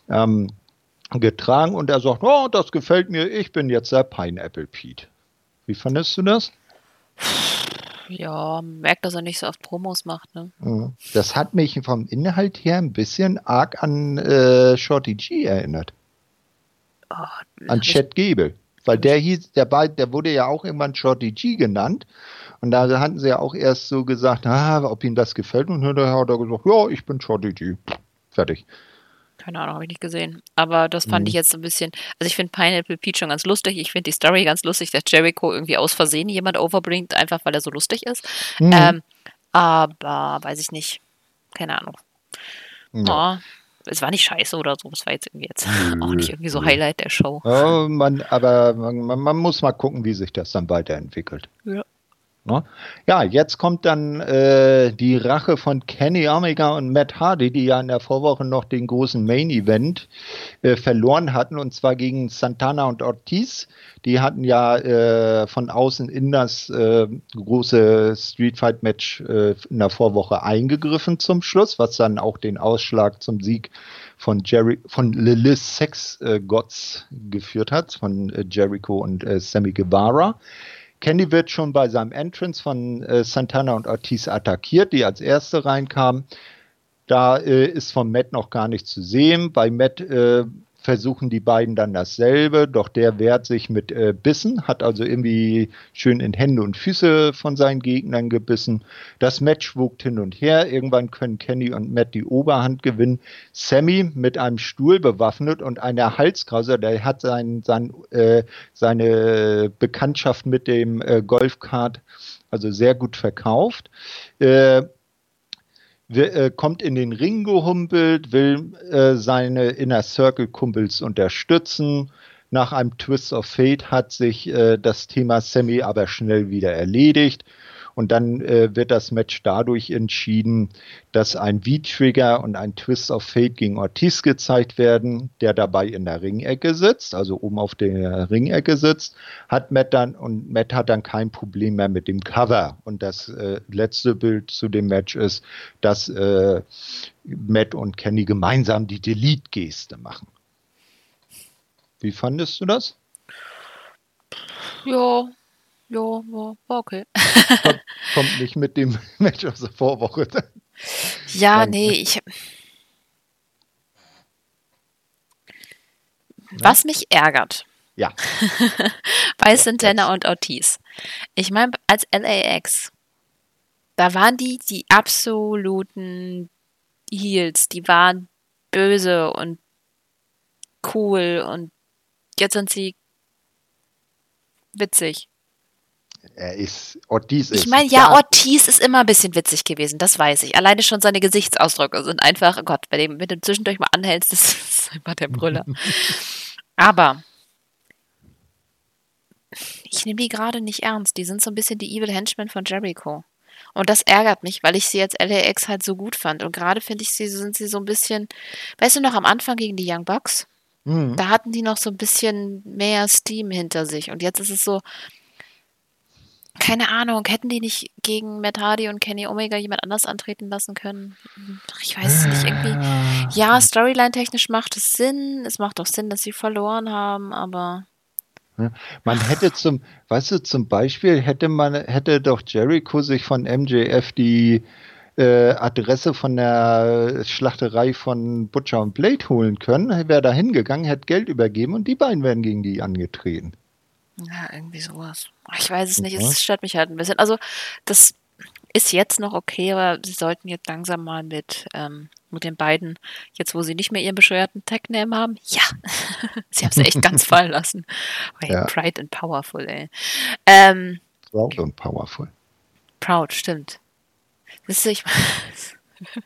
ähm, getragen und er sagt, oh, das gefällt mir, ich bin jetzt der Pineapple Pete. Wie fandest du das? Ja, merkt, dass er nicht so oft Promos macht. Ne? Das hat mich vom Inhalt her ein bisschen arg an äh, Shorty G erinnert. Oh, an Chad Gable. Weil der hieß, der, der wurde ja auch irgendwann Shorty G genannt. Und da hatten sie ja auch erst so gesagt, ah, ob ihm das gefällt. Und dann hat er gesagt, ja, ich bin Shorty G. Fertig. Keine Ahnung, habe ich nicht gesehen. Aber das fand mhm. ich jetzt ein bisschen. Also ich finde Pineapple Pete schon ganz lustig. Ich finde die Story ganz lustig, dass Jericho irgendwie aus Versehen jemand overbringt, einfach weil er so lustig ist. Mhm. Ähm, aber weiß ich nicht. Keine Ahnung. Ja. Oh, es war nicht scheiße oder so. Es war jetzt irgendwie jetzt [laughs] auch nicht irgendwie so Highlight der Show. Ja, man, aber man, man, muss mal gucken, wie sich das dann weiterentwickelt. Ja. Ne? Ja, jetzt kommt dann äh, die Rache von Kenny Omega und Matt Hardy, die ja in der Vorwoche noch den großen Main Event äh, verloren hatten, und zwar gegen Santana und Ortiz. Die hatten ja äh, von außen in das äh, große Street Fight Match äh, in der Vorwoche eingegriffen zum Schluss, was dann auch den Ausschlag zum Sieg von Jerry, von Lilith Sex äh, Gods geführt hat, von Jericho und Sammy Guevara. Kenny wird schon bei seinem Entrance von äh, Santana und Ortiz attackiert, die als erste reinkamen. Da äh, ist von Matt noch gar nichts zu sehen. Bei Matt äh, versuchen die beiden dann dasselbe, doch der wehrt sich mit äh, Bissen, hat also irgendwie schön in Hände und Füße von seinen Gegnern gebissen. Das Match wogt hin und her. Irgendwann können Kenny und Matt die Oberhand gewinnen. Sammy mit einem Stuhl bewaffnet und einer Halskrause, der hat sein, sein, äh, seine Bekanntschaft mit dem äh, Golfkart also sehr gut verkauft. Äh, äh, kommt in den Ring gehumpelt, will äh, seine Inner Circle Kumpels unterstützen. Nach einem Twist of Fate hat sich äh, das Thema Sammy aber schnell wieder erledigt. Und dann äh, wird das Match dadurch entschieden, dass ein V-Trigger und ein Twist of Fate gegen Ortiz gezeigt werden, der dabei in der Ringecke sitzt, also oben auf der Ringecke sitzt, hat Matt dann und Matt hat dann kein Problem mehr mit dem Cover. Und das äh, letzte Bild zu dem Match ist, dass äh, Matt und Kenny gemeinsam die Delete-Geste machen. Wie fandest du das? Ja, Jo, war, war okay. kommt, [laughs] kommt nicht mit dem [laughs] Match aus der Vorwoche. Ja, nee, ich. Was mich ärgert. Ja. [laughs] bei Santana und Ortiz. Ich meine, als LAX, da waren die die absoluten Heels, die waren böse und cool und jetzt sind sie witzig. Er ist, Ortiz ist. Ich meine, ja, Ortiz ist immer ein bisschen witzig gewesen, das weiß ich. Alleine schon seine Gesichtsausdrücke sind einfach, oh Gott, bei dem, wenn du zwischendurch mal anhältst, das [laughs] ist immer der Brüller. [laughs] Aber ich nehme die gerade nicht ernst. Die sind so ein bisschen die Evil Henchmen von Jericho. Und das ärgert mich, weil ich sie jetzt LAX halt so gut fand. Und gerade finde ich sie, sind sie so ein bisschen, weißt du noch, am Anfang gegen die Young Bucks, mhm. da hatten die noch so ein bisschen mehr Steam hinter sich. Und jetzt ist es so, keine Ahnung, hätten die nicht gegen Matt Hardy und Kenny Omega jemand anders antreten lassen können? Ich weiß es nicht, irgendwie. Ja, Storyline-technisch macht es Sinn. Es macht auch Sinn, dass sie verloren haben, aber man hätte zum, weißt du, zum Beispiel hätte man, hätte doch Jericho sich von MJF die äh, Adresse von der Schlachterei von Butcher und Blade holen können, wäre da hingegangen, hätte Geld übergeben und die beiden wären gegen die angetreten. Ja, irgendwie sowas. Ich weiß es nicht, es stört mich halt ein bisschen. Also, das ist jetzt noch okay, aber sie sollten jetzt langsam mal mit ähm, mit den beiden, jetzt wo sie nicht mehr ihren bescheuerten Tag-Name haben, ja, [laughs] sie haben es echt ganz [laughs] fallen lassen. Oh, ja. Pride and Powerful, ey. Ähm, Proud und Powerful. Proud, stimmt. Wisst ihr, ich [laughs]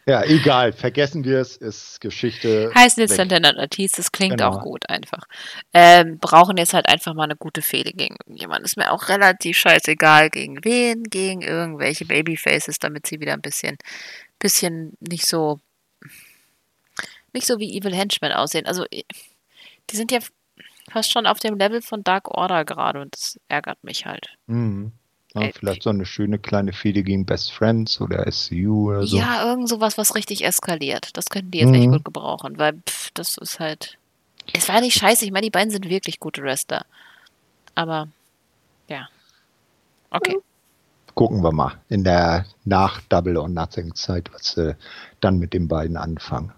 Ja, egal, vergessen wir es, ist Geschichte. Heißen jetzt Santana und Ortiz, das klingt genau. auch gut einfach. Ähm, brauchen jetzt halt einfach mal eine gute Fehde gegen irgendjemanden. Ist mir auch relativ scheißegal, gegen wen, gegen irgendwelche Babyfaces, damit sie wieder ein bisschen, bisschen nicht so nicht so wie Evil Henchmen aussehen. Also, die sind ja fast schon auf dem Level von Dark Order gerade und das ärgert mich halt. Mhm. Ja, vielleicht so eine schöne kleine Fehde gegen Best Friends oder SCU oder so. Ja, irgend sowas, was richtig eskaliert. Das könnten die jetzt mhm. echt gut gebrauchen, weil pff, das ist halt. Es war nicht scheiße, ich meine, die beiden sind wirklich gute Wrestler. Aber, ja. Okay. Gucken wir mal in der nach Double or Nothing Zeit, was sie dann mit den beiden anfangen.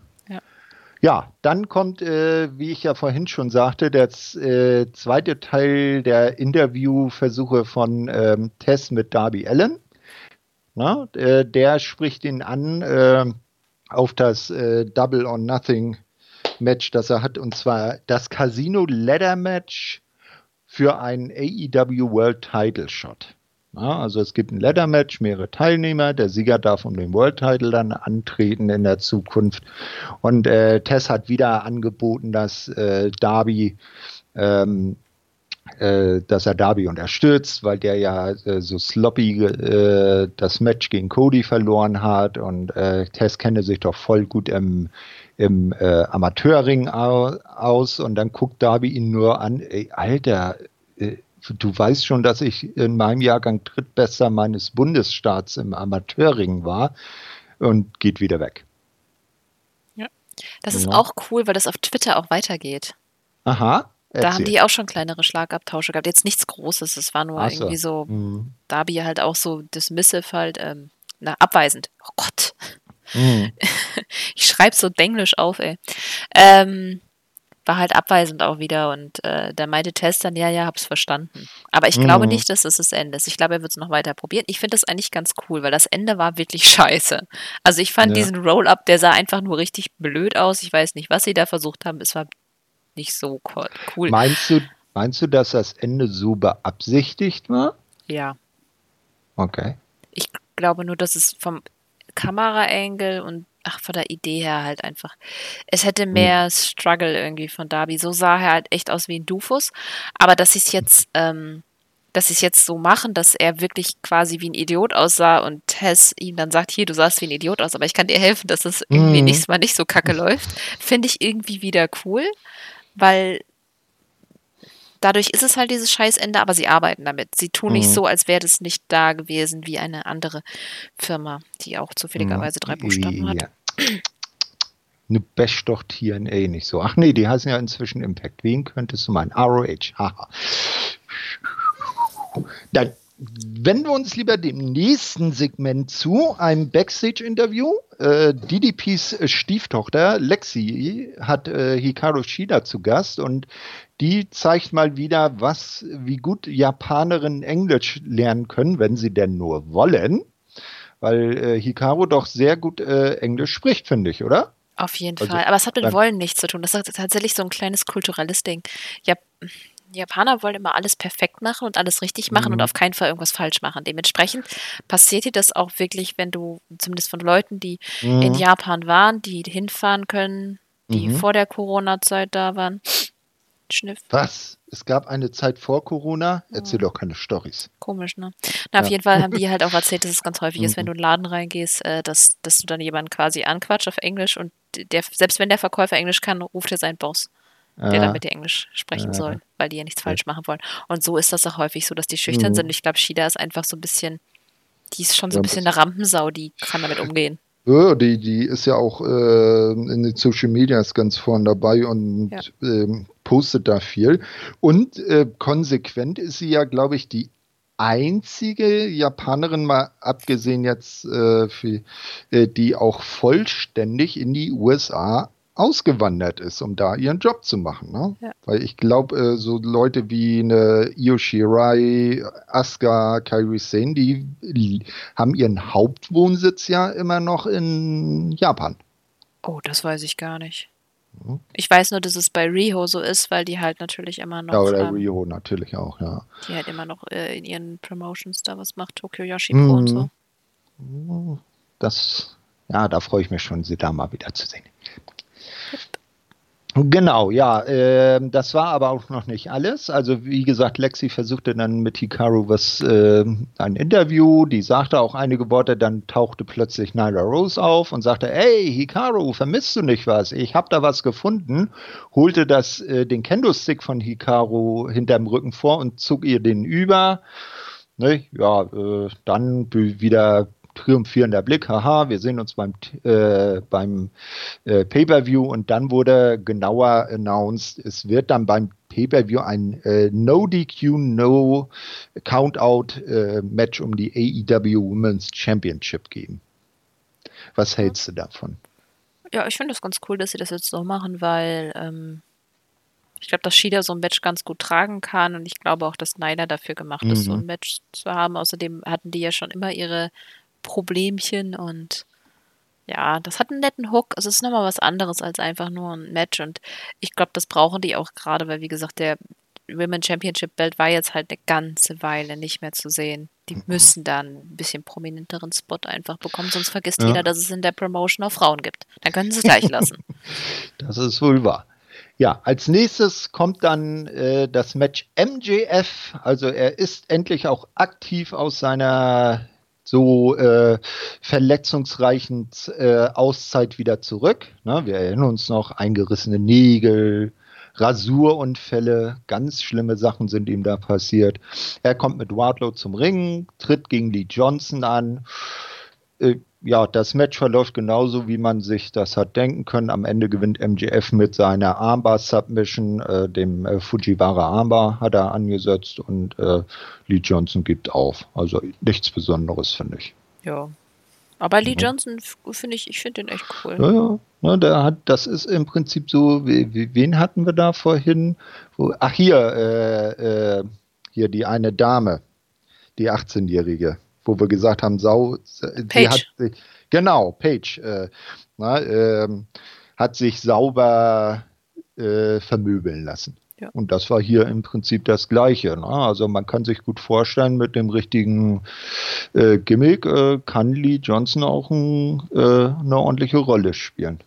Ja, dann kommt, äh, wie ich ja vorhin schon sagte, der äh, zweite Teil der Interviewversuche von ähm, Tess mit Darby Allen. Na, äh, der spricht ihn an äh, auf das äh, Double or Nothing Match, das er hat, und zwar das Casino Ladder Match für einen AEW World Title Shot. Ja, also es gibt ein Ladder-Match, mehrere Teilnehmer. Der Sieger darf um den World Title dann antreten in der Zukunft. Und äh, Tess hat wieder angeboten, dass äh, Darby ähm, äh, dass er Darby unterstützt, weil der ja äh, so sloppy äh, das Match gegen Cody verloren hat und äh, Tess kenne sich doch voll gut im, im Amateurring aus und dann guckt Darby ihn nur an, ey, Alter, du weißt schon, dass ich in meinem Jahrgang Drittbester meines Bundesstaats im Amateurring war und geht wieder weg. Ja, das ist ja. auch cool, weil das auf Twitter auch weitergeht. Aha. Erzähl. Da haben die auch schon kleinere Schlagabtausche gehabt. Jetzt nichts Großes, es war nur so. irgendwie so, mhm. Darby halt auch so dismissive halt, ähm, na, abweisend. Oh Gott. Mhm. [laughs] ich schreibe so Denglisch auf, ey. Ähm, war halt abweisend auch wieder und äh, da meinte Tess dann, ja, ja, hab's verstanden. Aber ich glaube mhm. nicht, dass das das Ende ist. Ich glaube, er wird es noch weiter probieren. Ich finde das eigentlich ganz cool, weil das Ende war wirklich [laughs] scheiße. Also ich fand ja. diesen Roll-Up, der sah einfach nur richtig blöd aus. Ich weiß nicht, was sie da versucht haben. Es war nicht so cool. Meinst du, meinst du, dass das Ende so beabsichtigt war? Ja. Okay. Ich glaube nur, dass es vom Kameraangle und ach, von der Idee her halt einfach. Es hätte hm. mehr mhm. Struggle irgendwie von Darby. So sah er halt echt aus wie ein Dufus. Aber dass sie es jetzt, ähm, dass sie es jetzt so machen, dass er wirklich quasi wie ein Idiot aussah und Tess ihm dann sagt, hier, du sahst wie ein Idiot aus, aber ich kann dir helfen, dass das irgendwie mhm. nicht, mal nicht so kacke läuft, finde ich irgendwie wieder cool, weil dadurch ist es halt dieses Scheißende, aber sie arbeiten damit. Sie tun mhm. nicht so, als wäre das nicht da gewesen wie eine andere Firma, die auch zufälligerweise drei Buchstaben hat. Ne bash doch TNA nicht so. Ach nee, die heißen ja inzwischen Impact. Wen könntest du meinen? ROH. Haha. Dann wenden wir uns lieber dem nächsten Segment zu, einem Backstage-Interview. Äh, DDPs Stieftochter Lexi hat äh, Hikaru Shida zu Gast und die zeigt mal wieder, was, wie gut Japanerinnen Englisch lernen können, wenn sie denn nur wollen. Weil äh, Hikaru doch sehr gut äh, Englisch spricht, finde ich, oder? Auf jeden also, Fall. Aber es hat mit Wollen nichts zu tun. Das ist tatsächlich so ein kleines kulturelles Ding. Ja, die Japaner wollen immer alles perfekt machen und alles richtig machen mhm. und auf keinen Fall irgendwas falsch machen. Dementsprechend passiert dir das auch wirklich, wenn du, zumindest von Leuten, die mhm. in Japan waren, die hinfahren können, die mhm. vor der Corona-Zeit da waren. Schniff. Was? Es gab eine Zeit vor Corona? Erzähl doch keine Storys. Komisch, ne? Na, auf ja. jeden Fall haben die halt auch [laughs] erzählt, dass es ganz häufig ist, wenn mhm. du in den Laden reingehst, äh, dass, dass du dann jemanden quasi anquatscht auf Englisch und der, selbst wenn der Verkäufer Englisch kann, ruft er seinen Boss der dann mit dir Englisch sprechen soll, weil die ja nichts falsch machen wollen. Und so ist das auch häufig so, dass die schüchtern mhm. sind. Ich glaube, Shida ist einfach so ein bisschen, die ist schon so ein bisschen eine Rampensau, die kann damit [laughs] umgehen. Ja, die, die ist ja auch äh, in den Social Medias ganz vorn dabei und ja. ähm, postet da viel. Und äh, konsequent ist sie ja, glaube ich, die einzige Japanerin, mal abgesehen jetzt, äh, für, äh, die auch vollständig in die USA ausgewandert ist, um da ihren Job zu machen. Ne? Ja. Weil ich glaube, äh, so Leute wie eine Io Shirai, Asuka, Kairi Sane, die haben ihren Hauptwohnsitz ja immer noch in Japan. Oh, das weiß ich gar nicht. Mhm. Ich weiß nur, dass es bei Riho so ist, weil die halt natürlich immer noch. Ja, oder ähm, Riho natürlich auch, ja. Die halt immer noch äh, in ihren Promotions da was macht, Tokyo Yoshi mhm. und so. Das, ja, da freue ich mich schon, sie da mal wieder zu sehen. Genau, ja, äh, das war aber auch noch nicht alles. Also wie gesagt, Lexi versuchte dann mit Hikaru was, äh, ein Interview, die sagte auch einige Worte, dann tauchte plötzlich Nyla Rose auf und sagte, hey Hikaru, vermisst du nicht was? Ich habe da was gefunden, holte das, äh, den Kendo-Stick von Hikaru hinterm Rücken vor und zog ihr den über. Ne? Ja, äh, dann wieder triumphierender Blick, haha, wir sehen uns beim, äh, beim äh, Pay-Per-View und dann wurde genauer announced, es wird dann beim Pay-Per-View ein äh, No-DQ, No-Countout-Match äh, um die AEW Women's Championship geben. Was hältst du davon? Ja, ich finde das ganz cool, dass sie das jetzt so machen, weil ähm, ich glaube, dass Shida so ein Match ganz gut tragen kann und ich glaube auch, dass Nyla dafür gemacht ist, so mhm. ein Match zu haben. Außerdem hatten die ja schon immer ihre Problemchen und ja, das hat einen netten Hook. Es ist nochmal was anderes als einfach nur ein Match und ich glaube, das brauchen die auch gerade, weil wie gesagt, der Women Championship Belt war jetzt halt eine ganze Weile nicht mehr zu sehen. Die mhm. müssen da ein bisschen prominenteren Spot einfach bekommen, sonst vergisst ja. jeder, dass es in der Promotion auch Frauen gibt. Dann können sie es gleich lassen. [laughs] Das ist wohl wahr. Ja, als nächstes kommt dann äh, das Match MJF. Also er ist endlich auch aktiv aus seiner so äh, verletzungsreichen äh, Auszeit wieder zurück. Ne? Wir erinnern uns noch, eingerissene Nägel, Rasurunfälle, ganz schlimme Sachen sind ihm da passiert. Er kommt mit Wardlow zum Ring, tritt gegen Lee Johnson an. Äh, ja, das Match verläuft genauso, wie man sich das hat denken können. Am Ende gewinnt MJF mit seiner Armbar-Submission, äh, dem äh, Fujiwara Armbar hat er angesetzt und äh, Lee Johnson gibt auf. Also nichts Besonderes, finde ich. Ja. Aber Lee. Johnson finde ich, ich finde den echt cool. Ja, ja. ja der hat, das ist im Prinzip so, wie, wen hatten wir da vorhin? Wo, ach, hier, äh, äh, hier die eine Dame, die 18-Jährige wo wir gesagt haben, Sau, die hat sich, genau, Page, äh, na, äh, hat sich sauber äh, vermöbeln lassen. Ja. Und das war hier im Prinzip das Gleiche. Ne? Also man kann sich gut vorstellen, mit dem richtigen äh, Gimmick äh, kann Lee Johnson auch ein, äh, eine ordentliche Rolle spielen.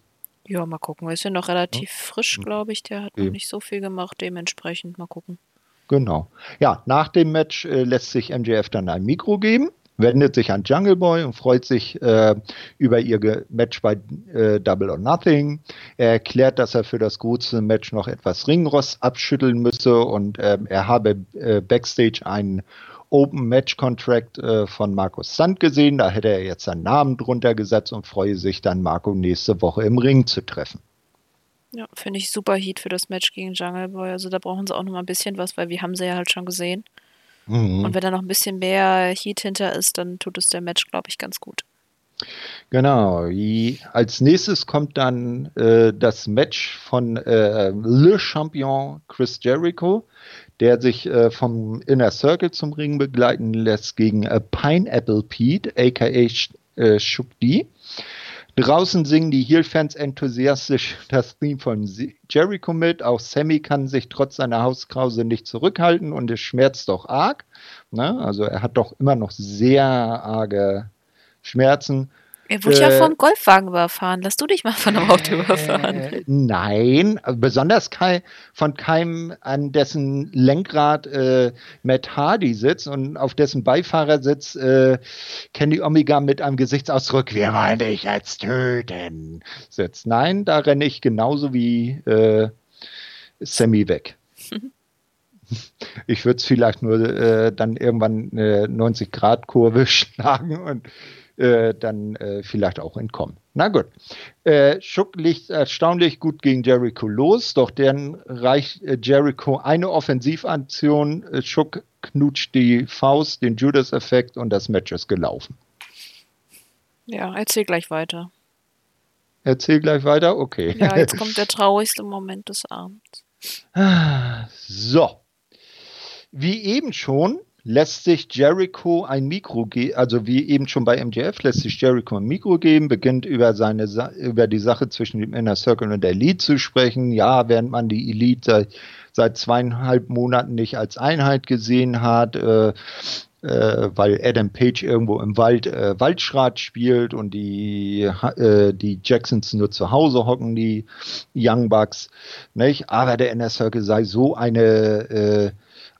Ja, mal gucken. Er ist ja noch relativ ja. frisch, glaube ich. Der hat Eben. noch nicht so viel gemacht. Dementsprechend mal gucken. Genau. Ja, nach dem Match äh, lässt sich MJF dann ein Mikro geben wendet sich an Jungle Boy und freut sich äh, über ihr Match bei äh, Double or Nothing. Er erklärt, dass er für das große Match noch etwas Ringrost abschütteln müsse und äh, er habe äh, backstage einen Open Match Contract äh, von Markus Sand gesehen. Da hätte er jetzt seinen Namen drunter gesetzt und freue sich dann, Marco nächste Woche im Ring zu treffen. Ja, finde ich super Heat für das Match gegen Jungle Boy. Also da brauchen sie auch noch mal ein bisschen was, weil wir haben sie ja halt schon gesehen. Mhm. Und wenn da noch ein bisschen mehr Heat hinter ist, dann tut es der Match, glaube ich, ganz gut. Genau. Als nächstes kommt dann äh, das Match von äh, Le Champion Chris Jericho, der sich äh, vom Inner Circle zum Ring begleiten lässt gegen äh, Pineapple Pete, aka äh, Shook D. Draußen singen die Heel-Fans enthusiastisch das Theme von Jericho mit. Auch Sammy kann sich trotz seiner Hauskrause nicht zurückhalten und es schmerzt doch arg. Ne? Also er hat doch immer noch sehr arge Schmerzen. Er wurde äh, ja vom Golfwagen überfahren. Lass du dich mal von einem Auto überfahren. Äh, nein, besonders Kai, von keinem, an dessen Lenkrad äh, Matt Hardy sitzt und auf dessen Beifahrersitz äh, Kenny Omega mit einem Gesichtsausdruck, wir wollen dich jetzt töten, sitzt. Nein, da renne ich genauso wie äh, Sammy weg. [laughs] Ich würde es vielleicht nur äh, dann irgendwann eine 90-Grad-Kurve [laughs] schlagen und äh, dann äh, vielleicht auch entkommen. Na gut. Äh, Schuck liegt erstaunlich gut gegen Jericho los, doch dann reicht äh, Jericho eine Offensivaktion. Äh, Schuck knutscht die Faust, den Judas-Effekt und das Match ist gelaufen. Ja, erzähl gleich weiter. Erzähl gleich weiter? Okay. Ja, jetzt kommt der [laughs] traurigste Moment des Abends. So. Wie eben schon lässt sich Jericho ein Mikro geben, also wie eben schon bei MJF, lässt sich Jericho ein Mikro geben, beginnt über seine über die Sache zwischen dem Inner Circle und der Elite zu sprechen. Ja, während man die Elite seit, seit zweieinhalb Monaten nicht als Einheit gesehen hat, äh, äh, weil Adam Page irgendwo im Wald äh, Waldschrat spielt und die, äh, die Jacksons nur zu Hause hocken, die Young Bucks. Nicht? Aber der Inner Circle sei so eine äh,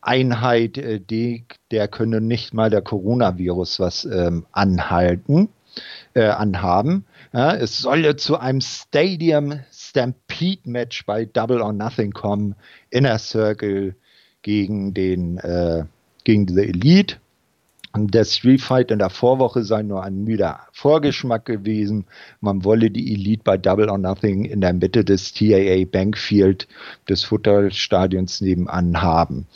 Einheit, äh, die, der könne nicht mal der Coronavirus was ähm, anhalten, äh, anhaben. Ja, es solle zu einem Stadium Stampede Match bei Double or Nothing kommen, Inner Circle gegen den äh, gegen The Elite. Der Street Fight in der Vorwoche sei nur ein müder Vorgeschmack gewesen. Man wolle die Elite bei Double or Nothing in der Mitte des TAA Bankfield des Futterstadions nebenan haben.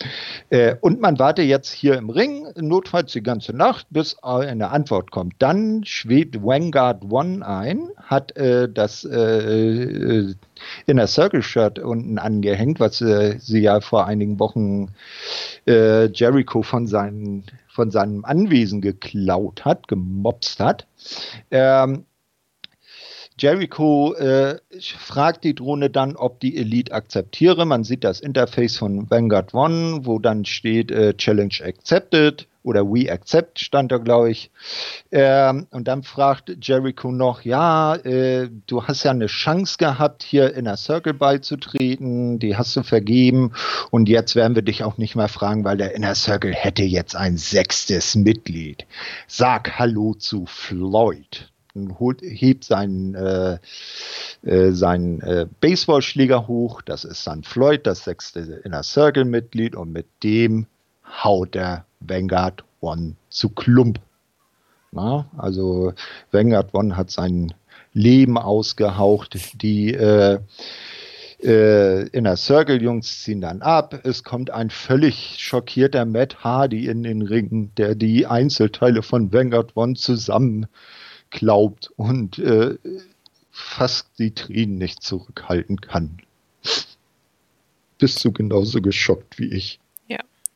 Äh, und man warte jetzt hier im Ring, notfalls die ganze Nacht, bis eine Antwort kommt. Dann schwebt Vanguard One ein, hat äh, das äh, äh Inner Circle Shirt unten angehängt, was äh, sie ja vor einigen Wochen äh, Jericho von seinen von seinem Anwesen geklaut hat, gemobst hat. Ähm, Jericho äh, fragt die Drohne dann, ob die Elite akzeptiere. Man sieht das Interface von Vanguard One, wo dann steht äh, Challenge accepted oder We Accept stand da, glaube ich. Ähm, und dann fragt Jericho noch, ja, äh, du hast ja eine Chance gehabt, hier in der Circle beizutreten, die hast du vergeben und jetzt werden wir dich auch nicht mehr fragen, weil der Inner Circle hätte jetzt ein sechstes Mitglied. Sag Hallo zu Floyd. Holt, hebt seinen, äh, äh, seinen äh, Baseballschläger hoch. Das ist dann Floyd, das sechste Inner Circle-Mitglied. Und mit dem haut er Vanguard One zu Klump. Na, also Vanguard One hat sein Leben ausgehaucht. Die äh, äh, Inner Circle Jungs ziehen dann ab. Es kommt ein völlig schockierter Matt Hardy in den Ring, der die Einzelteile von Vanguard One zusammenklaubt und äh, fast die Tränen nicht zurückhalten kann. Bist du genauso geschockt wie ich?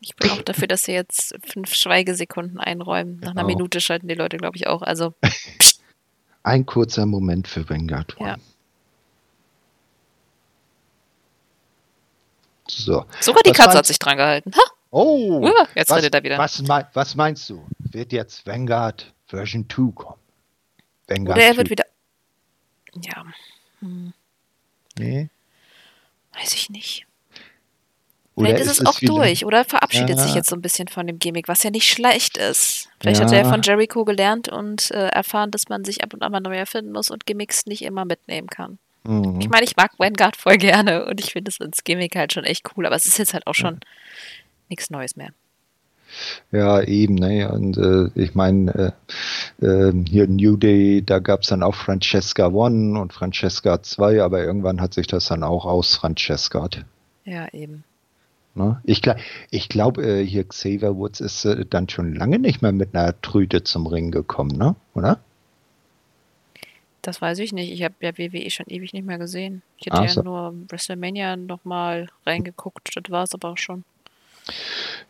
Ich bin auch dafür, dass sie jetzt fünf Schweigesekunden einräumen. Nach einer genau. Minute schalten die Leute, glaube ich, auch. Also. Ein kurzer Moment für Vanguard Ja. So. Sogar die was Katze hat sich dran gehalten. Ha? Oh, uh, jetzt was, redet er wieder. Was, was, meinst du? Wird jetzt Vanguard Version 2 kommen? Vanguard Oder er 2. wird wieder. Ja. Hm. Nee. Weiß ich nicht. Oder Vielleicht ist, ist es auch durch oder verabschiedet ja. sich jetzt so ein bisschen von dem Gimmick, was ja nicht schlecht ist. Vielleicht ja. hat er von Jericho gelernt und äh, erfahren, dass man sich ab und an mal neu erfinden muss und Gimmicks nicht immer mitnehmen kann. Mhm. Ich meine, ich mag Vanguard voll gerne und ich finde es als Gimmick halt schon echt cool, aber es ist jetzt halt auch schon ja. nichts Neues mehr. Ja, eben, ne? Und äh, ich meine, äh, äh, hier New Day, da gab es dann auch Francesca One und Francesca 2, aber irgendwann hat sich das dann auch aus Francesca. Ja, eben. Ne? Ich, ich glaube, äh, hier Xavier Woods ist äh, dann schon lange nicht mehr mit einer Trüte zum Ring gekommen, ne? oder? Das weiß ich nicht. Ich habe ja WWE schon ewig nicht mehr gesehen. Ich hätte ja so. nur WrestleMania nochmal reingeguckt. Das war es aber auch schon.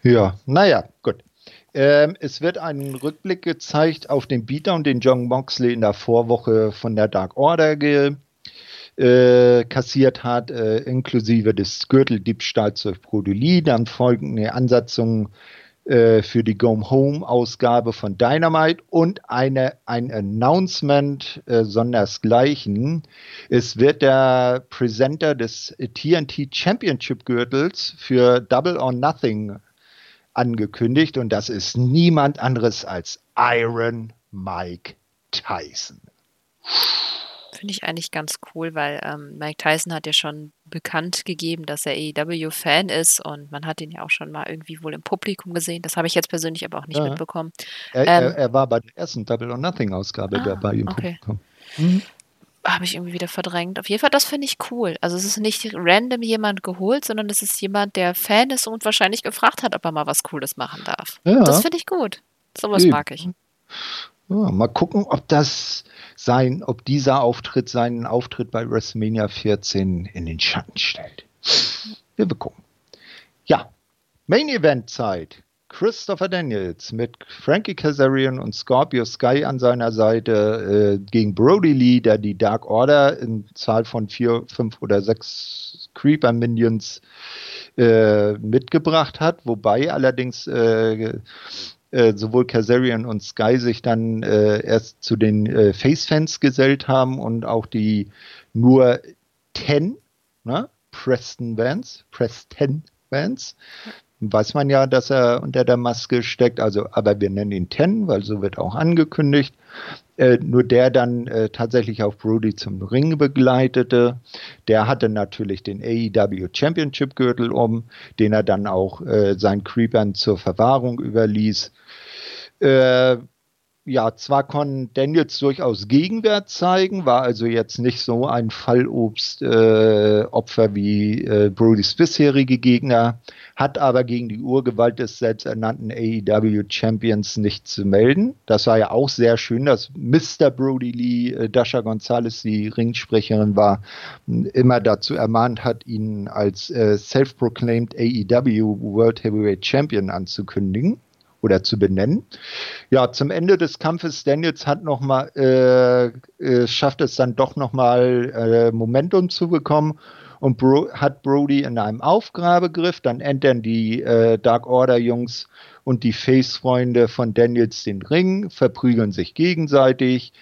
Ja, naja, gut. Ähm, es wird ein Rückblick gezeigt auf den Beatdown, den John Moxley in der Vorwoche von der Dark Order ge äh, kassiert hat, äh, inklusive des Gürteldiebstahls durch Brodoli. Dann folgen eine Ansatzung äh, für die Go Home Ausgabe von Dynamite und eine, ein Announcement äh, sondersgleichen. Es wird der Presenter des TNT Championship Gürtels für Double or Nothing angekündigt und das ist niemand anderes als Iron Mike Tyson. Finde ich eigentlich ganz cool, weil ähm, Mike Tyson hat ja schon bekannt gegeben, dass er AEW-Fan ist und man hat ihn ja auch schon mal irgendwie wohl im Publikum gesehen. Das habe ich jetzt persönlich aber auch nicht ja. mitbekommen. Er, ähm, er, er, war bei der ersten Double or Nothing-Ausgabe ah, dabei im okay. Publikum. Mhm. Habe ich irgendwie wieder verdrängt. Auf jeden Fall, das finde ich cool. Also es ist nicht random jemand geholt, sondern es ist jemand, der Fan ist und wahrscheinlich gefragt hat, ob er mal was Cooles machen darf. Ja. Das finde ich gut. Sowas mag ich. Ja, mal gucken, ob das sein, ob dieser Auftritt seinen Auftritt bei WrestleMania 14 in den Schatten stellt. Wir bekommen. Ja, Main Event Zeit. Christopher Daniels mit Frankie Kazarian und Scorpio Sky an seiner Seite äh, gegen Brody Lee, der die Dark Order in Zahl von vier, fünf oder sechs Creeper Minions äh, mitgebracht hat, wobei allerdings äh, äh, sowohl Kazarian und Sky sich dann äh, erst zu den äh, Face-Fans gesellt haben und auch die nur 10, ne? Preston Vance, Preston Vance, weiß man ja, dass er unter der Maske steckt, also aber wir nennen ihn Ten, weil so wird auch angekündigt. Äh, nur der dann äh, tatsächlich auf Brody zum Ring begleitete. Der hatte natürlich den AEW Championship Gürtel um, den er dann auch äh, seinen Creepern zur Verwahrung überließ. Äh, ja, zwar konnte Daniels durchaus Gegenwert zeigen, war also jetzt nicht so ein Fallobst-Opfer äh, wie äh, Brodys bisherige Gegner, hat aber gegen die Urgewalt des selbsternannten AEW Champions nicht zu melden. Das war ja auch sehr schön, dass Mr. Brody Lee, äh, Dasha Gonzalez, die Ringsprecherin war, immer dazu ermahnt hat, ihn als äh, self-proclaimed AEW World Heavyweight Champion anzukündigen oder zu benennen. Ja, zum Ende des Kampfes Daniels hat noch mal äh, äh, schafft es dann doch noch mal äh, Momentum zu bekommen und Bro hat Brody in einem Aufgrabegriff. Dann entern die äh, Dark Order Jungs und die Face-Freunde von Daniels den Ring, verprügeln sich gegenseitig.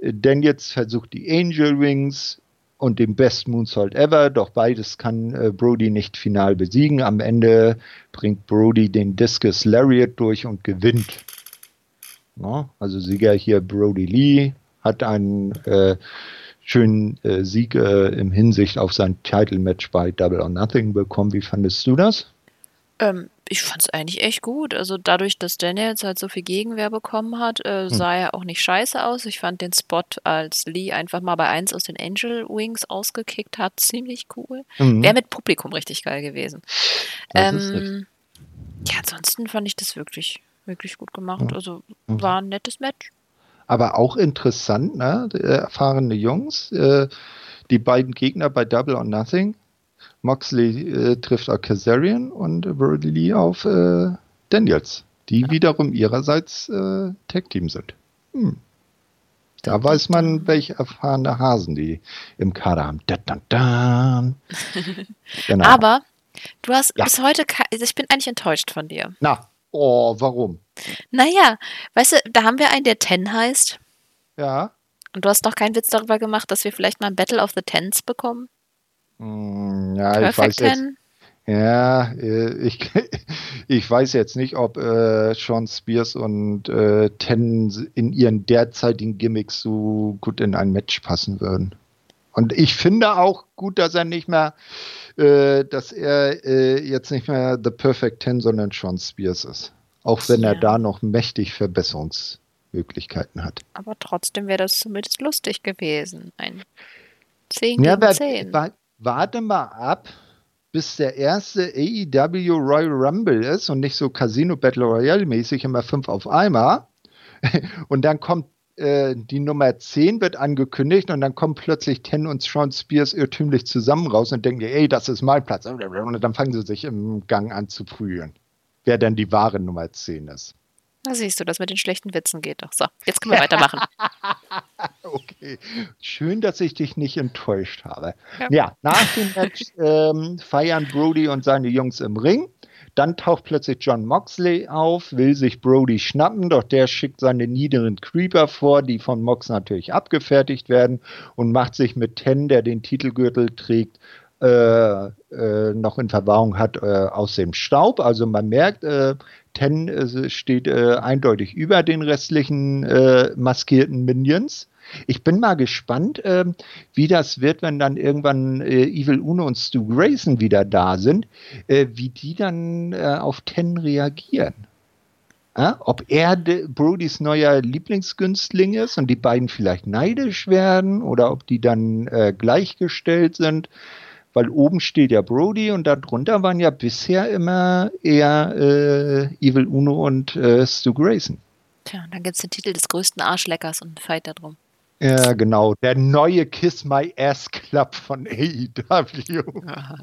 Äh, Daniels versucht die Angel Wings und dem Best Moonsault ever, doch beides kann äh, Brody nicht final besiegen. Am Ende bringt Brody den Discus Lariat durch und gewinnt. Ja, also Sieger hier Brody Lee hat einen äh, schönen äh, Sieg äh, im Hinsicht auf sein Title Match bei Double or Nothing bekommen. Wie fandest du das? Ähm, ich fand es eigentlich echt gut. Also dadurch, dass Daniels halt so viel Gegenwehr bekommen hat, äh, hm. sah er auch nicht scheiße aus. Ich fand den Spot, als Lee einfach mal bei eins aus den Angel Wings ausgekickt hat, [laughs] ziemlich cool. Mhm. Wäre mit Publikum richtig geil gewesen. Ähm, ja, ansonsten fand ich das wirklich, wirklich gut gemacht. Also mhm. war ein nettes Match. Aber auch interessant, ne? Erfahrene Jungs, äh, die beiden Gegner bei Double or Nothing Moxley äh, trifft auf Kazarian und Brody Lee auf äh, Daniels, die ja. wiederum ihrerseits äh, Tag-Team sind. Hm. Da weiß man, welche erfahrene Hasen die im Kader haben. Da, da, da. Genau. Aber du hast ja. bis heute, also ich bin eigentlich enttäuscht von dir. Na, oh, warum? Naja, weißt du, da haben wir einen, der Ten heißt. Ja. Und du hast doch keinen Witz darüber gemacht, dass wir vielleicht mal ein Battle of the Tens bekommen? Ja, Perfect ich weiß jetzt, ja, äh, ich, [laughs] ich weiß jetzt nicht, ob äh, Sean Spears und äh, Ten in ihren derzeitigen Gimmicks so gut in ein Match passen würden. Und ich finde auch gut, dass er nicht mehr, äh, dass er äh, jetzt nicht mehr The Perfect Ten, sondern Sean Spears ist. Auch wenn ja. er da noch mächtig Verbesserungsmöglichkeiten hat. Aber trotzdem wäre das zumindest lustig gewesen. Ein 10 gegen ja, 10 warte mal ab, bis der erste AEW Royal Rumble ist und nicht so Casino Battle Royale mäßig immer fünf auf einmal. [laughs] Und dann kommt äh, die Nummer 10 wird angekündigt und dann kommen plötzlich Ten und Sean Spears irrtümlich zusammen raus und denken, ey, das ist mein Platz. Und dann fangen sie sich im Gang an zu prügeln. Wer denn die wahre Nummer 10 ist. Da siehst du, das mit den schlechten Witzen geht doch. So, jetzt können wir weitermachen. [laughs] okay. Schön, dass ich dich nicht enttäuscht habe. Ja, ja nach dem Match ähm, feiern Brody und seine Jungs im Ring. Dann taucht plötzlich John Moxley auf, will sich Brody schnappen, doch der schickt seine niederen Creeper vor, die von Mox natürlich abgefertigt werden und macht sich mit Ten, der den Titelgürtel trägt, äh, äh, noch in Verwahrung hat, äh, aus dem Staub. Also man merkt, äh, Ten äh, steht äh, eindeutig über den restlichen äh, maskierten Minions. Ich bin mal gespannt, äh, wie das wird, wenn dann irgendwann äh, Evil Uno und Stu Grayson wieder da sind, äh, wie die dann auf Ten reagieren. ob er Brodys neuer Lieblingsgünstling ist und die beiden vielleicht neidisch werden oder ob die dann gleichgestellt sind weil oben steht ja Brody und darunter waren ja bisher immer eher äh, Evil Uno und äh, Stu Grayson. Tja, dann gibt es den Titel des größten Arschleckers und einen Fight darum. Ja, genau. Der neue Kiss My Ass Club von AEW.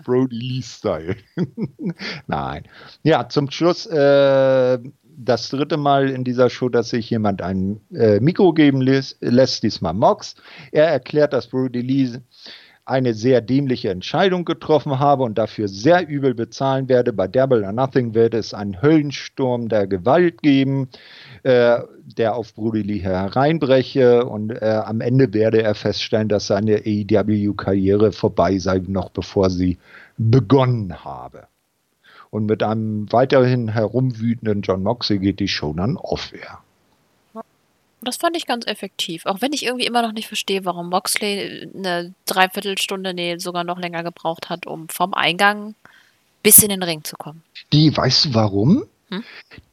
Brody Lee Style. [laughs] Nein. Ja, zum Schluss äh, das dritte Mal in dieser Show, dass sich jemand ein äh, Mikro geben lässt, lässt, diesmal Mox. Er erklärt, dass Brody Lee eine sehr dämliche Entscheidung getroffen habe und dafür sehr übel bezahlen werde. Bei Double or Nothing wird es einen Höllensturm der Gewalt geben, äh, der auf Brody Lee hereinbreche und äh, am Ende werde er feststellen, dass seine AEW-Karriere vorbei sei, noch bevor sie begonnen habe. Und mit einem weiterhin herumwütenden John Moxley geht die Show dann off-air. Das fand ich ganz effektiv. Auch wenn ich irgendwie immer noch nicht verstehe, warum Moxley eine Dreiviertelstunde, nee, sogar noch länger gebraucht hat, um vom Eingang bis in den Ring zu kommen. Die, weißt du warum? Hm?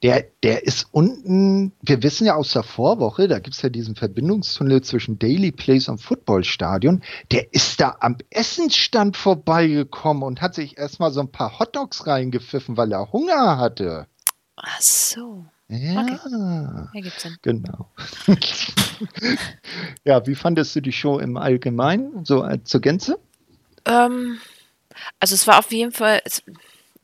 Der, der ist unten, wir wissen ja aus der Vorwoche, da gibt es ja diesen Verbindungstunnel zwischen Daily Place und Footballstadion, der ist da am Essensstand vorbeigekommen und hat sich erstmal so ein paar Hotdogs reingepfiffen, weil er Hunger hatte. Ach so. Ja, okay. Sinn. genau. [laughs] ja, wie fandest du die Show im Allgemeinen, so äh, zur Gänze? Ähm, also es war auf jeden Fall, es,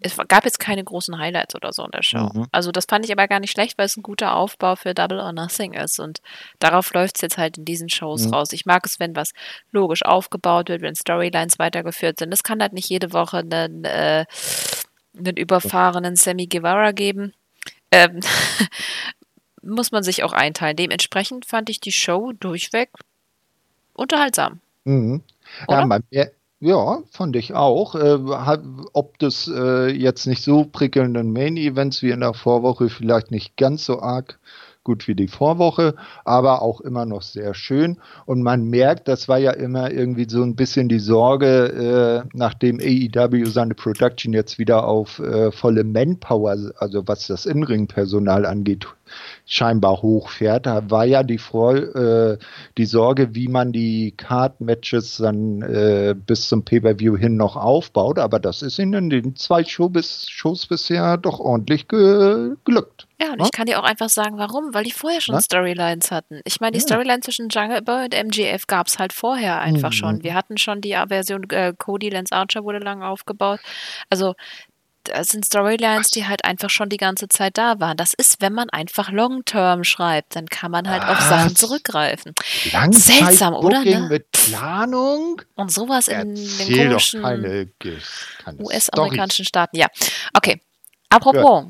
es, gab jetzt keine großen Highlights oder so in der Show. Mhm. Also das fand ich aber gar nicht schlecht, weil es ein guter Aufbau für Double or Nothing ist und darauf läuft es jetzt halt in diesen Shows mhm. raus. Ich mag es, wenn was logisch aufgebaut wird, wenn Storylines weitergeführt sind. Es kann halt nicht jede Woche einen, äh, einen überfahrenen Sammy Guevara geben ähm, [laughs] muss man sich auch einteilen. Dementsprechend fand ich die Show durchweg unterhaltsam. Mhm. Ja, man, ja, fand ich auch. Äh, ob das äh, jetzt nicht so prickelnden Main-Events wie in der Vorwoche vielleicht nicht ganz so arg gut wie die Vorwoche, aber auch immer noch sehr schön. Und man merkt, das war ja immer irgendwie so ein bisschen die Sorge, äh, nachdem AEW seine Production jetzt wieder auf äh, volle Manpower, also was das Inring-Personal angeht, scheinbar hochfährt. Da war ja die, Freude, äh, die Sorge, wie man die Card-Matches dann äh, bis zum Pay-Per-View hin noch aufbaut. Aber das ist ihnen in den zwei Show bis, Shows bisher doch ordentlich ge gelückt. Ja, und ja? ich kann dir auch einfach sagen, warum, weil die vorher schon ja? Storylines hatten. Ich meine, die ja. Storyline zwischen Jungle Boy und MGF gab es halt vorher einfach mhm. schon. Wir hatten schon die Version äh, Cody Lance Archer wurde lang aufgebaut. Also das sind Storylines, die halt einfach schon die ganze Zeit da waren. Das ist, wenn man einfach Long-Term schreibt, dann kann man halt Was? auf Sachen zurückgreifen. Seltsam, oder? Ne? mit Planung? Und sowas in den komischen US-amerikanischen Staaten. Ja, okay. Apropos,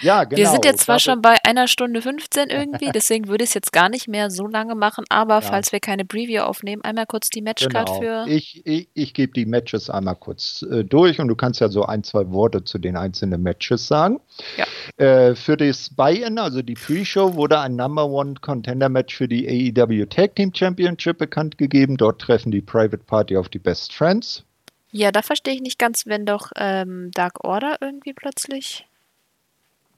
ja, genau. [laughs] wir sind jetzt zwar schon bei einer Stunde 15 irgendwie, [laughs] deswegen würde ich es jetzt gar nicht mehr so lange machen, aber ja. falls wir keine Preview aufnehmen, einmal kurz die Matchcard genau. für. Ich, ich, ich gebe die Matches einmal kurz äh, durch und du kannst ja so ein, zwei Worte zu den einzelnen Matches sagen. Ja. Äh, für das Buy-In, also die Pre-Show, wurde ein Number One Contender Match für die AEW Tag Team Championship bekannt gegeben. Dort treffen die Private Party auf die Best Friends. Ja, da verstehe ich nicht ganz, wenn doch ähm, Dark Order irgendwie plötzlich.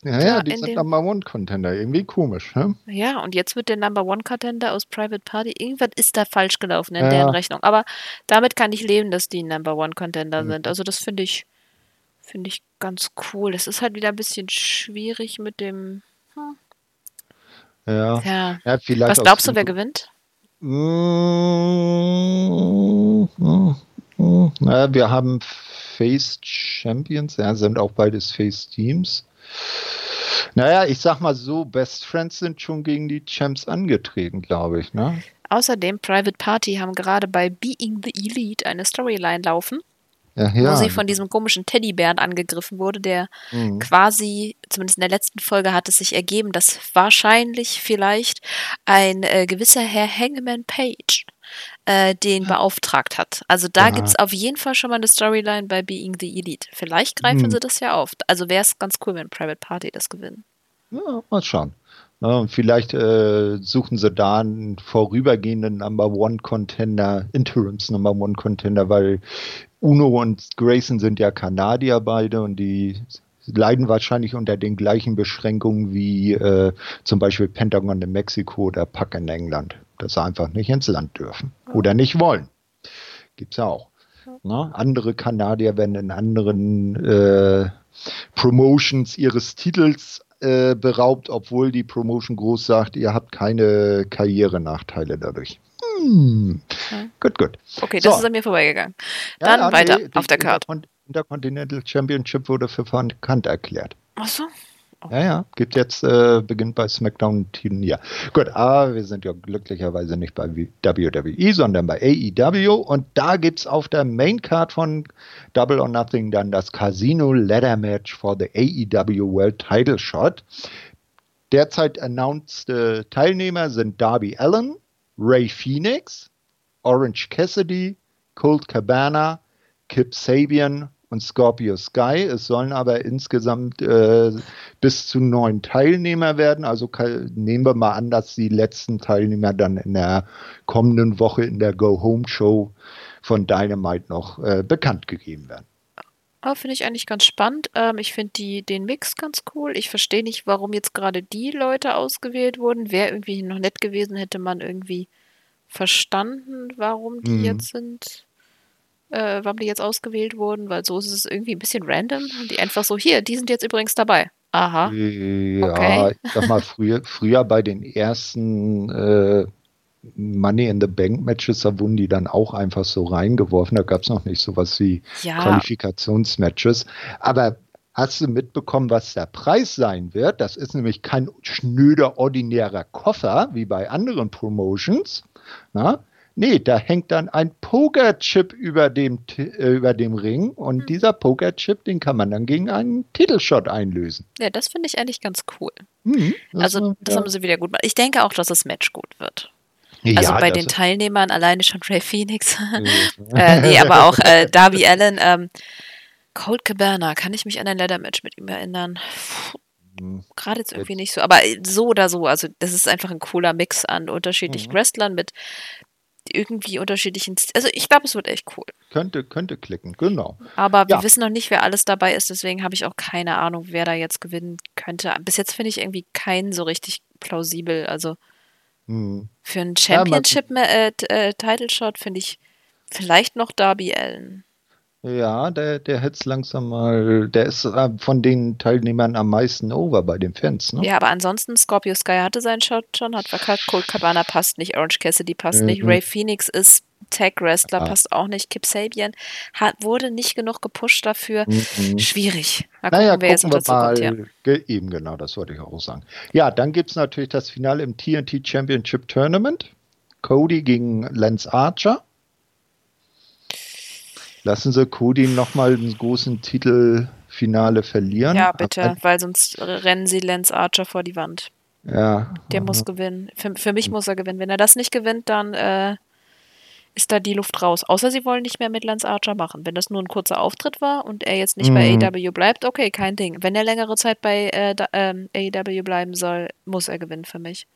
Ja, ja, die sind Number One Contender. Irgendwie komisch, ne? Ja, und jetzt wird der Number One Contender aus Private Party. Irgendwas ist da falsch gelaufen in ja. deren Rechnung. Aber damit kann ich leben, dass die Number One Contender mhm. sind. Also, das finde ich, Finde ich ganz cool. Es ist halt wieder ein bisschen schwierig mit dem. Hm. Ja. Ja. ja Was glaubst du, wer gewinnt? Mm, mm, mm. Na, wir haben Face Champions, ja, sind auch beides Face Teams. Naja, ich sag mal so, Best Friends sind schon gegen die Champs angetreten, glaube ich, ne? Außerdem, Private Party haben gerade bei Being the Elite eine Storyline laufen, Ja, wo ja. sie von diesem komischen Teddybären angegriffen wurde, der Mhm. quasi, zumindest in der letzten Folge hat es sich ergeben, dass wahrscheinlich vielleicht ein äh, gewisser Herr Hangman Page äh, den beauftragt hat. Also da Ja. gibt es auf jeden Fall schon mal eine Storyline bei Being the Elite. Vielleicht greifen Hm. sie das ja auf. Also wäre es ganz cool, wenn Private Party das gewinnen. Ja, mal schauen. Ja, und vielleicht äh, suchen sie da einen vorübergehenden Number One Contender, Interims Number One Contender, weil Uno und Grayson sind ja Kanadier beide und die leiden wahrscheinlich unter den gleichen Beschränkungen wie äh, zum Beispiel Pentagon in Mexiko oder Pack in England, dass sie einfach nicht ins Land dürfen oder nicht wollen. Gibt's ja auch. Ne? Andere Kanadier werden in anderen äh, Promotions ihres Titels äh, beraubt, obwohl die Promotion groß sagt, ihr habt keine Karrierenachteile dadurch. Hm. Ja. Gut, gut. Okay, das So. ist an mir vorbeigegangen. Ja, Dann ja, weiter nee, auf der die. Intercon- Intercontinental Championship wurde für verkannt erklärt. Achso. Ja, ja, gibt jetzt, äh, beginnt bei SmackDown Turnier. Gut, aber wir sind ja glücklicherweise nicht bei WWE, sondern bei AEW und da gibt's auf der Main Card von Double or Nothing dann das Casino Ladder Match for the AEW World Title Shot. Derzeit announced äh, Teilnehmer sind Darby Allen, Ray Phoenix, Orange Cassidy, Colt Cabana, Kip Sabian und Scorpio Sky. Es sollen aber insgesamt äh, bis zu neun Teilnehmer werden. Also nehmen wir mal an, dass die letzten Teilnehmer dann in der kommenden Woche in der Go-Home-Show von Dynamite noch äh, bekannt gegeben werden. Oh, finde ich eigentlich ganz spannend. Ähm, ich finde die, den Mix ganz cool. Ich verstehe nicht, warum jetzt gerade die Leute ausgewählt wurden. Wäre irgendwie noch nett gewesen, hätte man irgendwie verstanden, warum die Mhm. jetzt sind. Äh, warum die jetzt ausgewählt wurden, weil so ist es irgendwie ein bisschen random. Und die einfach so, hier, die sind jetzt übrigens dabei. Aha. Ja, Okay. ich sag mal, früher, früher bei den ersten äh, Money in the Bank Matches, da wurden die dann auch einfach so reingeworfen. Da gab es noch nicht sowas wie Ja, Qualifikationsmatches. Aber hast du mitbekommen, was der Preis sein wird? Das ist nämlich kein schnöder, ordinärer Koffer wie bei anderen Promotions. Na? Nee, da hängt dann ein Pokerchip über dem, äh, über dem Ring und Hm. dieser Pokerchip, den kann man dann gegen einen Titelshot einlösen. ja, das finde ich eigentlich ganz cool. Mhm, das Also, das haben sie wieder gut gemacht. Ich denke auch, dass das Match gut wird. Ja, Also bei das den Teilnehmern alleine schon Ray Phoenix. Mhm. [laughs] äh, nee, aber auch äh, Darby Allen. Ähm, Colt Cabana, kann ich mich an ein Leather-Match mit ihm erinnern? Mhm. Gerade jetzt irgendwie nicht so, aber äh, so oder so. Also, das ist einfach ein cooler Mix an unterschiedlichen Mhm. Wrestlern mit irgendwie unterschiedlichen. Also, ich glaube, es wird echt cool. könnte, könnte klicken, genau. Aber wir Ja. wissen noch nicht, wer alles dabei ist, deswegen habe ich auch keine Ahnung, wer da jetzt gewinnen könnte. Bis jetzt finde ich irgendwie keinen so richtig plausibel. Also, Mhm. für einen Ja, mal- Championship-Title-Shot finde ich vielleicht noch Darby Allen. Ja, der, der hätte langsam mal, der ist äh, von den Teilnehmern am meisten over bei den Fans, ne? Ja, aber ansonsten, Scorpio Sky hatte seinen Shot schon, hat verkackt. Colt Cabana passt nicht, Orange Cassidy passt Mhm. nicht, Ray Phoenix ist Tag-Wrestler, Ah. passt auch nicht. Kip Sabian hat, wurde nicht genug gepusht dafür. Mhm. Schwierig. Mal gucken, Naja, wer gucken wir mal. kommt. Ja. Eben genau, das wollte ich auch sagen. Ja, dann gibt es natürlich das Finale im TNT Championship Tournament. Cody gegen Lance Archer. Lassen Sie Cody nochmal einen großen Titelfinale verlieren. ja, bitte, Aber- weil sonst rennen sie Lance Archer vor die Wand. Ja. Der muss gewinnen. Für, für mich muss er gewinnen. Wenn er das nicht gewinnt, dann äh, ist da die Luft raus. Außer sie wollen nicht mehr mit Lance Archer machen. Wenn das nur ein kurzer Auftritt war und er jetzt nicht bei Mhm. AEW bleibt, okay, kein Ding. Wenn er längere Zeit bei äh, da, ähm, AEW bleiben soll, muss er gewinnen für mich.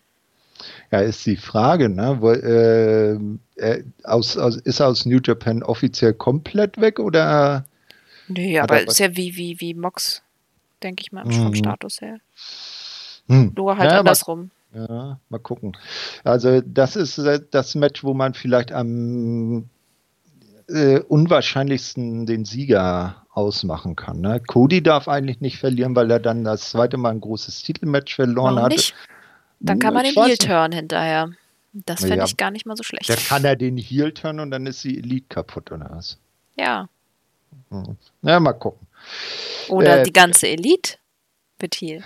Ja, ist die Frage, ne? Wo, äh, er, aus, aus, ist er aus New Japan offiziell komplett weg oder? Nee, aber er- ist ja wie, wie, wie Mox, denke ich mal, vom Mhm. Status her. Hm. Nur halt Ja, mal- andersrum. Ja, mal gucken. Also das ist äh, das Match, wo man vielleicht am äh, unwahrscheinlichsten den Sieger ausmachen kann. Ne? Cody darf eigentlich nicht verlieren, weil er dann das zweite Mal ein großes Titelmatch verloren Warum hat. nicht? Dann kann man Ich den Heel-Turn hinterher. Das fände Ja. ich gar nicht mal so schlecht. Da kann er den Heel turn und dann ist die Elite kaputt oder was? Ja. Hm. Ja, mal gucken. Oder Äh, die ganze Elite wird Heel.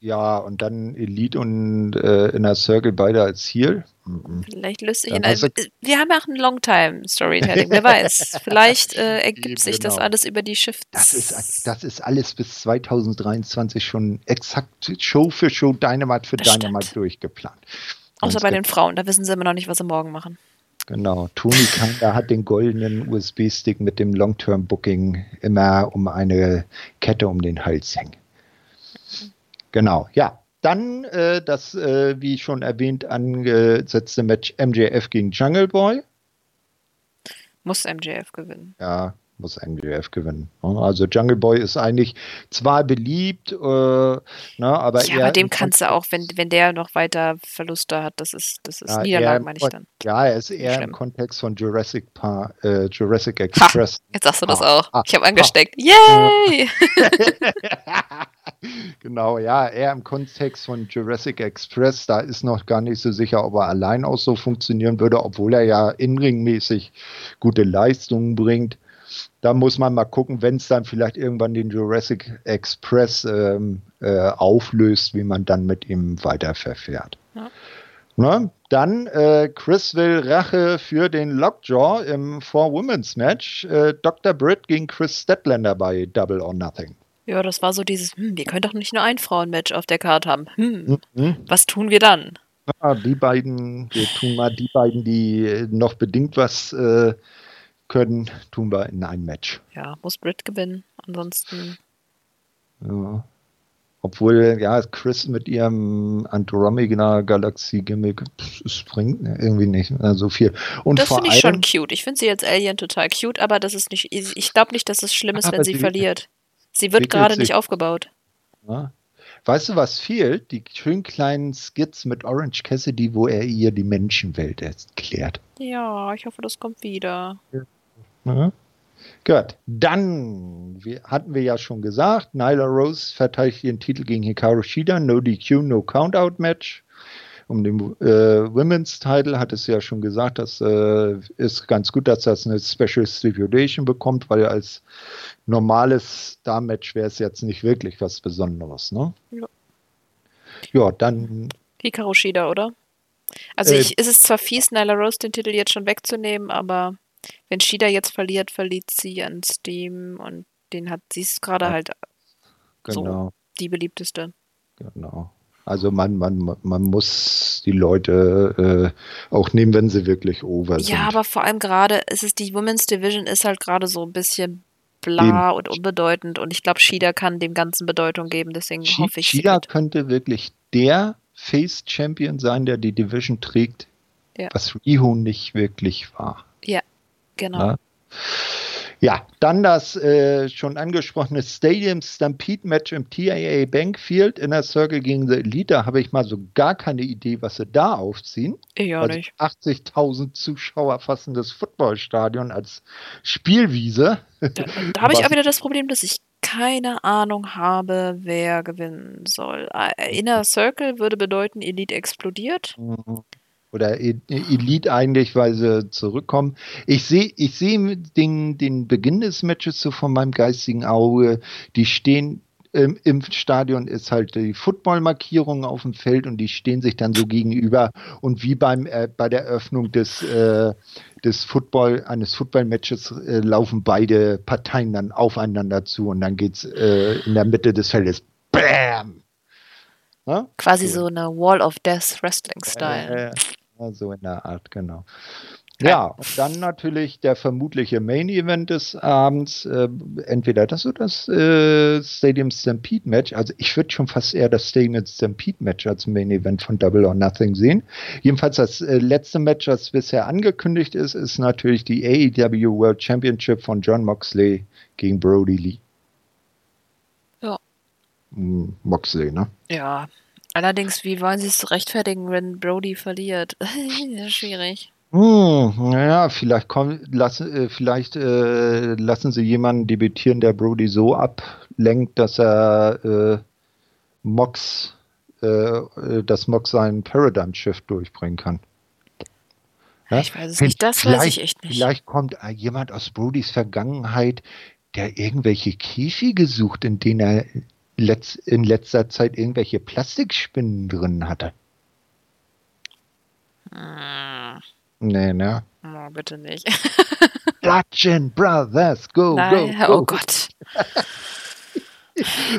Ja, und dann Elite und äh, Inner Circle beide als. Mhm. Vielleicht löst sich in hast du- Wir haben ja auch ein Longtime-Storytelling, wer [laughs] weiß. Vielleicht äh, ergibt sich das genau. alles über die Shifts. Das ist, das ist alles bis 2023 schon exakt Show für Show Dynamite für Das stimmt. Dynamite durchgeplant. Außer bei den Frauen, da wissen sie immer noch nicht, was sie morgen machen. Genau. Tony Kanga hat den goldenen USB-Stick mit dem Long-Term-Booking immer um eine Kette um den Hals hängen. Genau, ja. Dann äh, das, äh, wie schon erwähnt, angesetzte Match MJF gegen Jungle Boy. Muss MJF gewinnen. Ja, muss MJF gewinnen. Also Jungle Boy ist eigentlich zwar beliebt, äh, ne, aber Ja, aber dem kannst du auch, wenn, wenn der noch weiter Verluste hat, das ist, das ist Ja, Niederlage, meine ich dann. Ja, er ist eher Schlimm. im Kontext von Jurassic Park, äh, Jurassic Express. Jetzt sagst du das Ah, auch. ah, Ich habe angesteckt. Yay! [laughs] genau, ja, eher im Kontext von Jurassic Express. Da ist noch gar nicht so sicher, ob er allein auch so funktionieren würde, obwohl er ja inringmäßig gute Leistungen bringt. Da muss man mal gucken, wenn es dann vielleicht irgendwann den Jurassic Express ähm, äh, auflöst, wie man dann mit ihm weiterverfährt. Ja. Ne? Dann äh, Chris will Rache für den Lockjaw im Four Women's Match. Äh, Dr. Britt gegen Chris Statlander bei Double or Nothing. Ja, das war so dieses, hm, wir können doch nicht nur ein Frauenmatch auf der Karte haben. Hm, Mhm. was tun wir dann? Ja, die beiden, wir tun mal die beiden, die noch bedingt was äh, können, tun wir in ein Match. Ja, muss Britt gewinnen. Ansonsten, Ja. Obwohl, ja, Chris mit ihrem Andromeda-Galaxie-Gimmick, es bringt irgendwie nicht mehr so viel. Und das vor finde ich allem, schon cute. Ich finde sie als Alien total cute, aber das ist nicht, ich glaube nicht, dass es schlimm ist, Aber wenn sie verliert. Sie wird gerade nicht aufgebaut. ja. weißt du, was fehlt? Die schönen kleinen Skits mit Orange Cassidy, wo er ihr die Menschenwelt erklärt. Ja, ich hoffe, das kommt wieder. Mhm. Gut, dann wir, hatten wir ja schon gesagt, Nyla Rose verteidigt ihren Titel gegen Hikaru Shida, No DQ, No Countout Match. Um den äh, Women's Title hat es ja schon gesagt, das äh, ist ganz gut, dass das eine Special Stipulation bekommt, weil als normales Star-Match wäre es jetzt nicht wirklich was Besonderes. Ne? Ja. Ja, dann Hikaru Shida, oder? Also Äh, ich, ist es zwar fies, Nyla Rose den Titel jetzt schon wegzunehmen, aber wenn Shida jetzt verliert, verliert sie an Steam und den hat sie ist gerade Ja. halt So. genau. die beliebteste. Genau. Also man, man, man muss die Leute äh, auch nehmen, wenn sie wirklich over sind. Ja, aber vor allem gerade, ist es die Women's Division ist halt gerade so ein bisschen bla und unbedeutend und ich glaube, Shida kann dem Ganzen Bedeutung geben, deswegen Shi- hoffe ich. Shida könnte wirklich der Face-Champion sein, der die Division trägt, Ja. was Riho nicht wirklich war. Genau. Ja. Ja, dann das äh, schon angesprochene Stadium Stampede Match im TIA Bankfield in der Circle gegen The Elite. Da habe ich mal so gar keine Idee, was sie da aufziehen. Ich auch also nicht. 80.000 Zuschauer fassendes Footballstadion als Spielwiese. Da, da habe ich [laughs] auch wieder das Problem, dass ich keine Ahnung habe, wer gewinnen soll. Äh, Inner Circle würde bedeuten, Elite explodiert. Oder E- Elite eigentlich, weil sie zurückkommen. Ich sehe ich sehe den, den Beginn des Matches so von meinem geistigen Auge. Die stehen im, im Stadion ist halt die Football-Markierung auf dem Feld und die stehen sich dann so gegenüber und wie beim äh, bei der Eröffnung des äh, des Football eines Football-Matches äh, laufen beide Parteien dann aufeinander zu und dann geht's äh, in der Mitte des Feldes Bam! Ja? Quasi So. so eine Wall of Death Wrestling-Style. So in der Art, genau. Ja, und dann natürlich der vermutliche Main Event des Abends, äh, entweder das oder das äh, Stadium Stampede Match. Also ich würde schon fast eher das Stadium Stampede Match als Main Event von Double or Nothing sehen. Jedenfalls das äh, letzte Match, das bisher angekündigt ist, ist natürlich die AEW World Championship von John Moxley gegen Brody Lee. Ja. Hm, Moxley, ne? Ja. Allerdings, wie wollen sie es rechtfertigen, wenn Brody verliert? [laughs] Schwierig. Hm, naja, vielleicht, komm, lass, äh, vielleicht äh, lassen sie jemanden debütieren, der Brody so ablenkt, dass er äh, Mox, äh, äh, dass Mox seinen Paradigm Shift durchbringen kann. Ja? Ich weiß es nicht, das weiß ich echt nicht. Vielleicht kommt jemand aus Brodys Vergangenheit, der irgendwelche Käfige sucht, in denen er letz in letzter Zeit irgendwelche Plastikspinnen drin hatte. Hm. Nee, ne? Oh, bitte nicht. [laughs] Bludgeon Brothers, go, Nein, go, go. Oh Gott.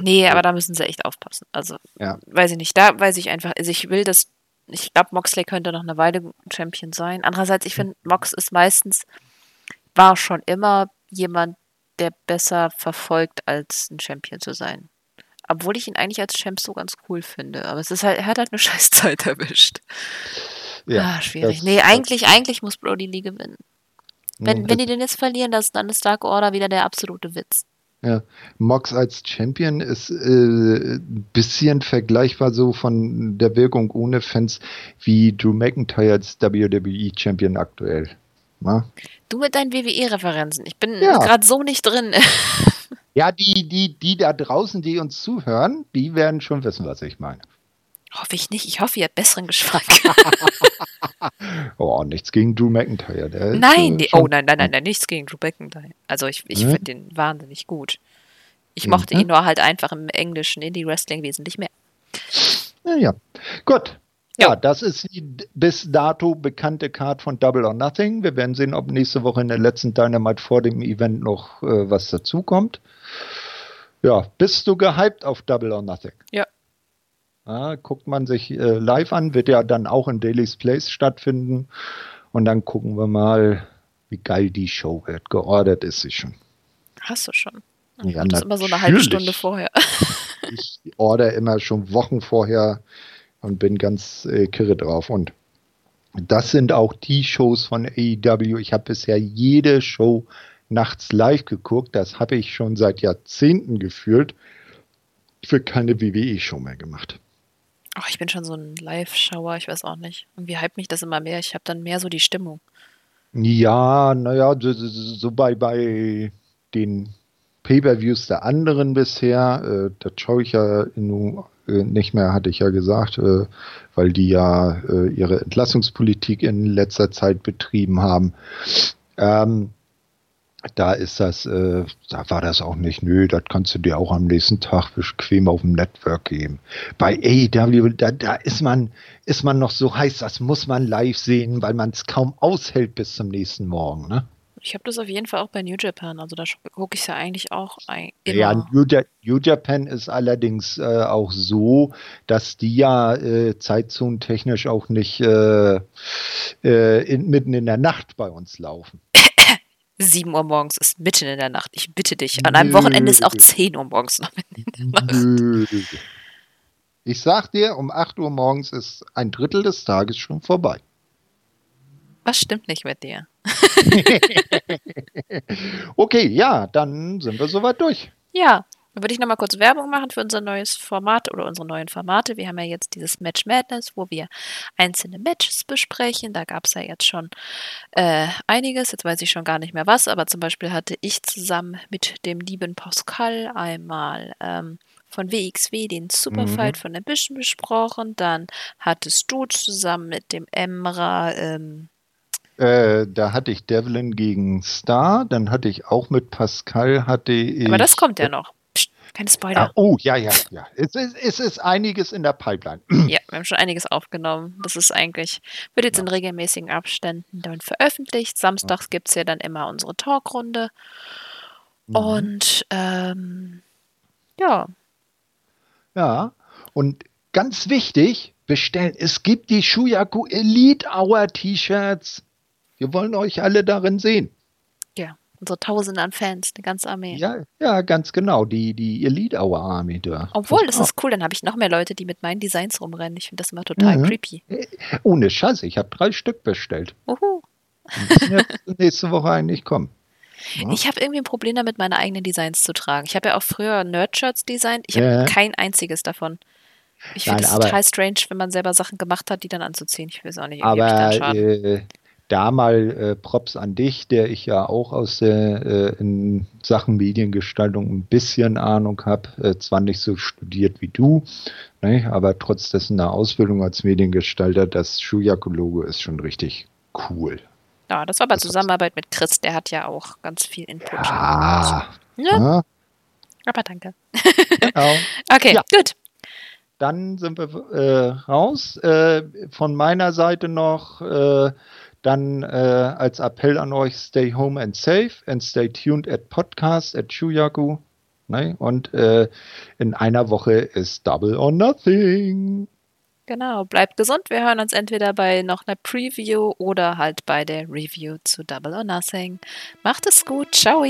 nee, aber da müssen sie echt aufpassen. Also, ja. weiß ich nicht. Da weiß ich einfach, also ich will, dass, ich glaube, Moxley könnte noch eine Weile Champion sein. Andererseits, ich finde, Mox ist meistens, war schon immer jemand, der besser verfolgt, als ein Champion zu sein. Obwohl ich ihn eigentlich als Champ so ganz cool finde. Aber es ist halt, er hat halt eine [laughs] scheiß Zeit erwischt. Ja, ah, schwierig. nee, eigentlich, eigentlich muss Brody Lee gewinnen. Wenn, wenn die den jetzt verlieren, das, dann ist Dark Order wieder der absolute Witz. Ja, Mox als Champion ist äh, ein bisschen vergleichbar so von der Wirkung ohne Fans wie Drew McIntyre als WWE Champion aktuell. Na? Du mit deinen WWE-Referenzen. Ich bin ja. gerade so nicht drin. [laughs] ja, die, die, die da draußen, die uns zuhören, die werden schon wissen, was ich meine. Hoffe ich nicht. Ich hoffe, ihr habt besseren Geschmack. [laughs] oh, nichts gegen Drew McIntyre. Der nein, ist, äh, oh nein, nein, nein, nein, nichts gegen Drew McIntyre. Also ich, ich hm? finde den wahnsinnig gut. Ich mochte mhm. ihn nur halt einfach im englischen Indie-Wrestling wesentlich mehr. Ja, ja. gut. Ja. ja, das ist die bis dato bekannte Card von Double or Nothing. Wir werden sehen, ob nächste Woche in der letzten Dynamite vor dem Event noch äh, was dazukommt. Ja, bist du gehypt auf Double or Nothing? Ja. Ja, guckt man sich äh, live an, wird ja dann auch in Daily's Place stattfinden. Und dann gucken wir mal, wie geil die Show wird. Geordert ist sie schon. Hast du schon? Ja, das ist immer so eine halbe Stunde vorher. ich order immer schon Wochen vorher und bin ganz äh, kirre drauf. Und das sind auch die Shows von AEW. Ich habe bisher jede Show nachts live geguckt. Das habe ich schon seit Jahrzehnten gefühlt. Ich will keine WWE-Show mehr gemacht. Ach, ich bin schon so ein Live-Schauer, ich weiß auch nicht. Irgendwie hype mich das immer mehr. Ich habe dann mehr so die Stimmung. Ja, naja, so, so bei, bei den Pay-Per-Views der anderen bisher, äh, das schaue ich ja äh, nicht mehr, hatte ich ja gesagt, äh, weil die ja äh, ihre Entlassungspolitik in letzter Zeit betrieben haben. Ähm, da ist das, äh, da war das auch nicht, nö, das kannst du dir auch am nächsten Tag bequem auf dem Network geben. Bei AEW, da, da ist man, ist man noch so heiß, das muss man live sehen, weil man es kaum aushält bis zum nächsten Morgen, ne? Ich habe das auf jeden Fall auch bei New Japan, also da gucke ich es ja eigentlich auch ein, immer. Ja, New, New, Japan ist allerdings äh, auch so, dass die ja äh, zeitzonentechnisch auch nicht äh, äh in, mitten in der Nacht bei uns laufen. [coughs] 7 Uhr morgens ist mitten in der Nacht. Ich bitte dich. An einem Wochenende ist auch 10 Uhr morgens noch mitten in der Nacht. Nö. Ich sag dir, um 8 Uhr morgens ist ein Drittel des Tages schon vorbei. Was stimmt nicht mit dir? [laughs] okay, ja, dann sind wir soweit durch. Ja, dann würde ich nochmal kurz Werbung machen für unser neues Format oder unsere neuen Formate. Wir haben ja jetzt dieses Match Madness, wo wir einzelne Matches besprechen. Da gab es ja jetzt schon äh, einiges. Jetzt weiß ich schon gar nicht mehr was, aber zum Beispiel hatte ich zusammen mit dem lieben Pascal einmal ähm, von WXW den Superfight mhm. von Ambition besprochen. Dann hattest du zusammen mit dem Emra ähm, äh, da hatte ich Devlin gegen Star, dann hatte ich auch mit Pascal hatte ich. Aber das kommt ja noch. Keine Spoiler. Ah, oh, ja, ja, ja. Es ist, es ist einiges in der Pipeline. [clears throat] Ja, wir haben schon einiges aufgenommen. Das ist eigentlich, wird jetzt ja. in regelmäßigen Abständen dann veröffentlicht. Samstags gibt es ja dann immer unsere Talkrunde. Mhm. Und ähm, ja. Ja, und ganz wichtig, bestellen. Es gibt die Shuyaku Elite Hour T-Shirts. Wir wollen euch alle darin sehen unsere Tausende an Fans, eine ganze Armee. Ja, ja, ganz genau, die, die Elite Hour Army da. Obwohl, das, ist cool, dann habe ich noch mehr Leute, die mit meinen Designs rumrennen. Ich finde das immer total mhm. creepy. Äh, ohne Scheiße, ich habe drei Stück bestellt. Uhu. [laughs] nächste Woche eigentlich kommen. Ja. Ich habe irgendwie ein Problem damit, meine eigenen Designs zu tragen. Ich habe ja auch früher Nerdshirts designt. Ich habe ja. kein einziges davon. Ich finde es total strange, wenn man selber Sachen gemacht hat, die dann anzuziehen. Ich weiß auch nicht, aber, äh, da mal äh, Props an dich, der ich ja auch aus der äh, in Sachen Mediengestaltung ein bisschen Ahnung habe, äh, zwar nicht so studiert wie du, ne, aber trotz dessen eine Ausbildung als Mediengestalter, das Shuyaku-Logo ist schon richtig cool. Ja, das war bei Zusammenarbeit mit Chris, der hat ja auch ganz viel Input. Ja. ja. ja. Aber danke. Genau. [laughs] okay, Ja. gut. Dann sind wir äh, raus. Äh, von meiner Seite noch äh, dann äh, als Appell an euch, stay home and safe and stay tuned at podcast at Shuyaku. Ne? Und äh, in einer Woche ist Double or Nothing. Genau, bleibt gesund. Wir hören uns entweder bei noch einer Preview oder halt bei der Review zu Double or Nothing. Macht es gut. Ciao.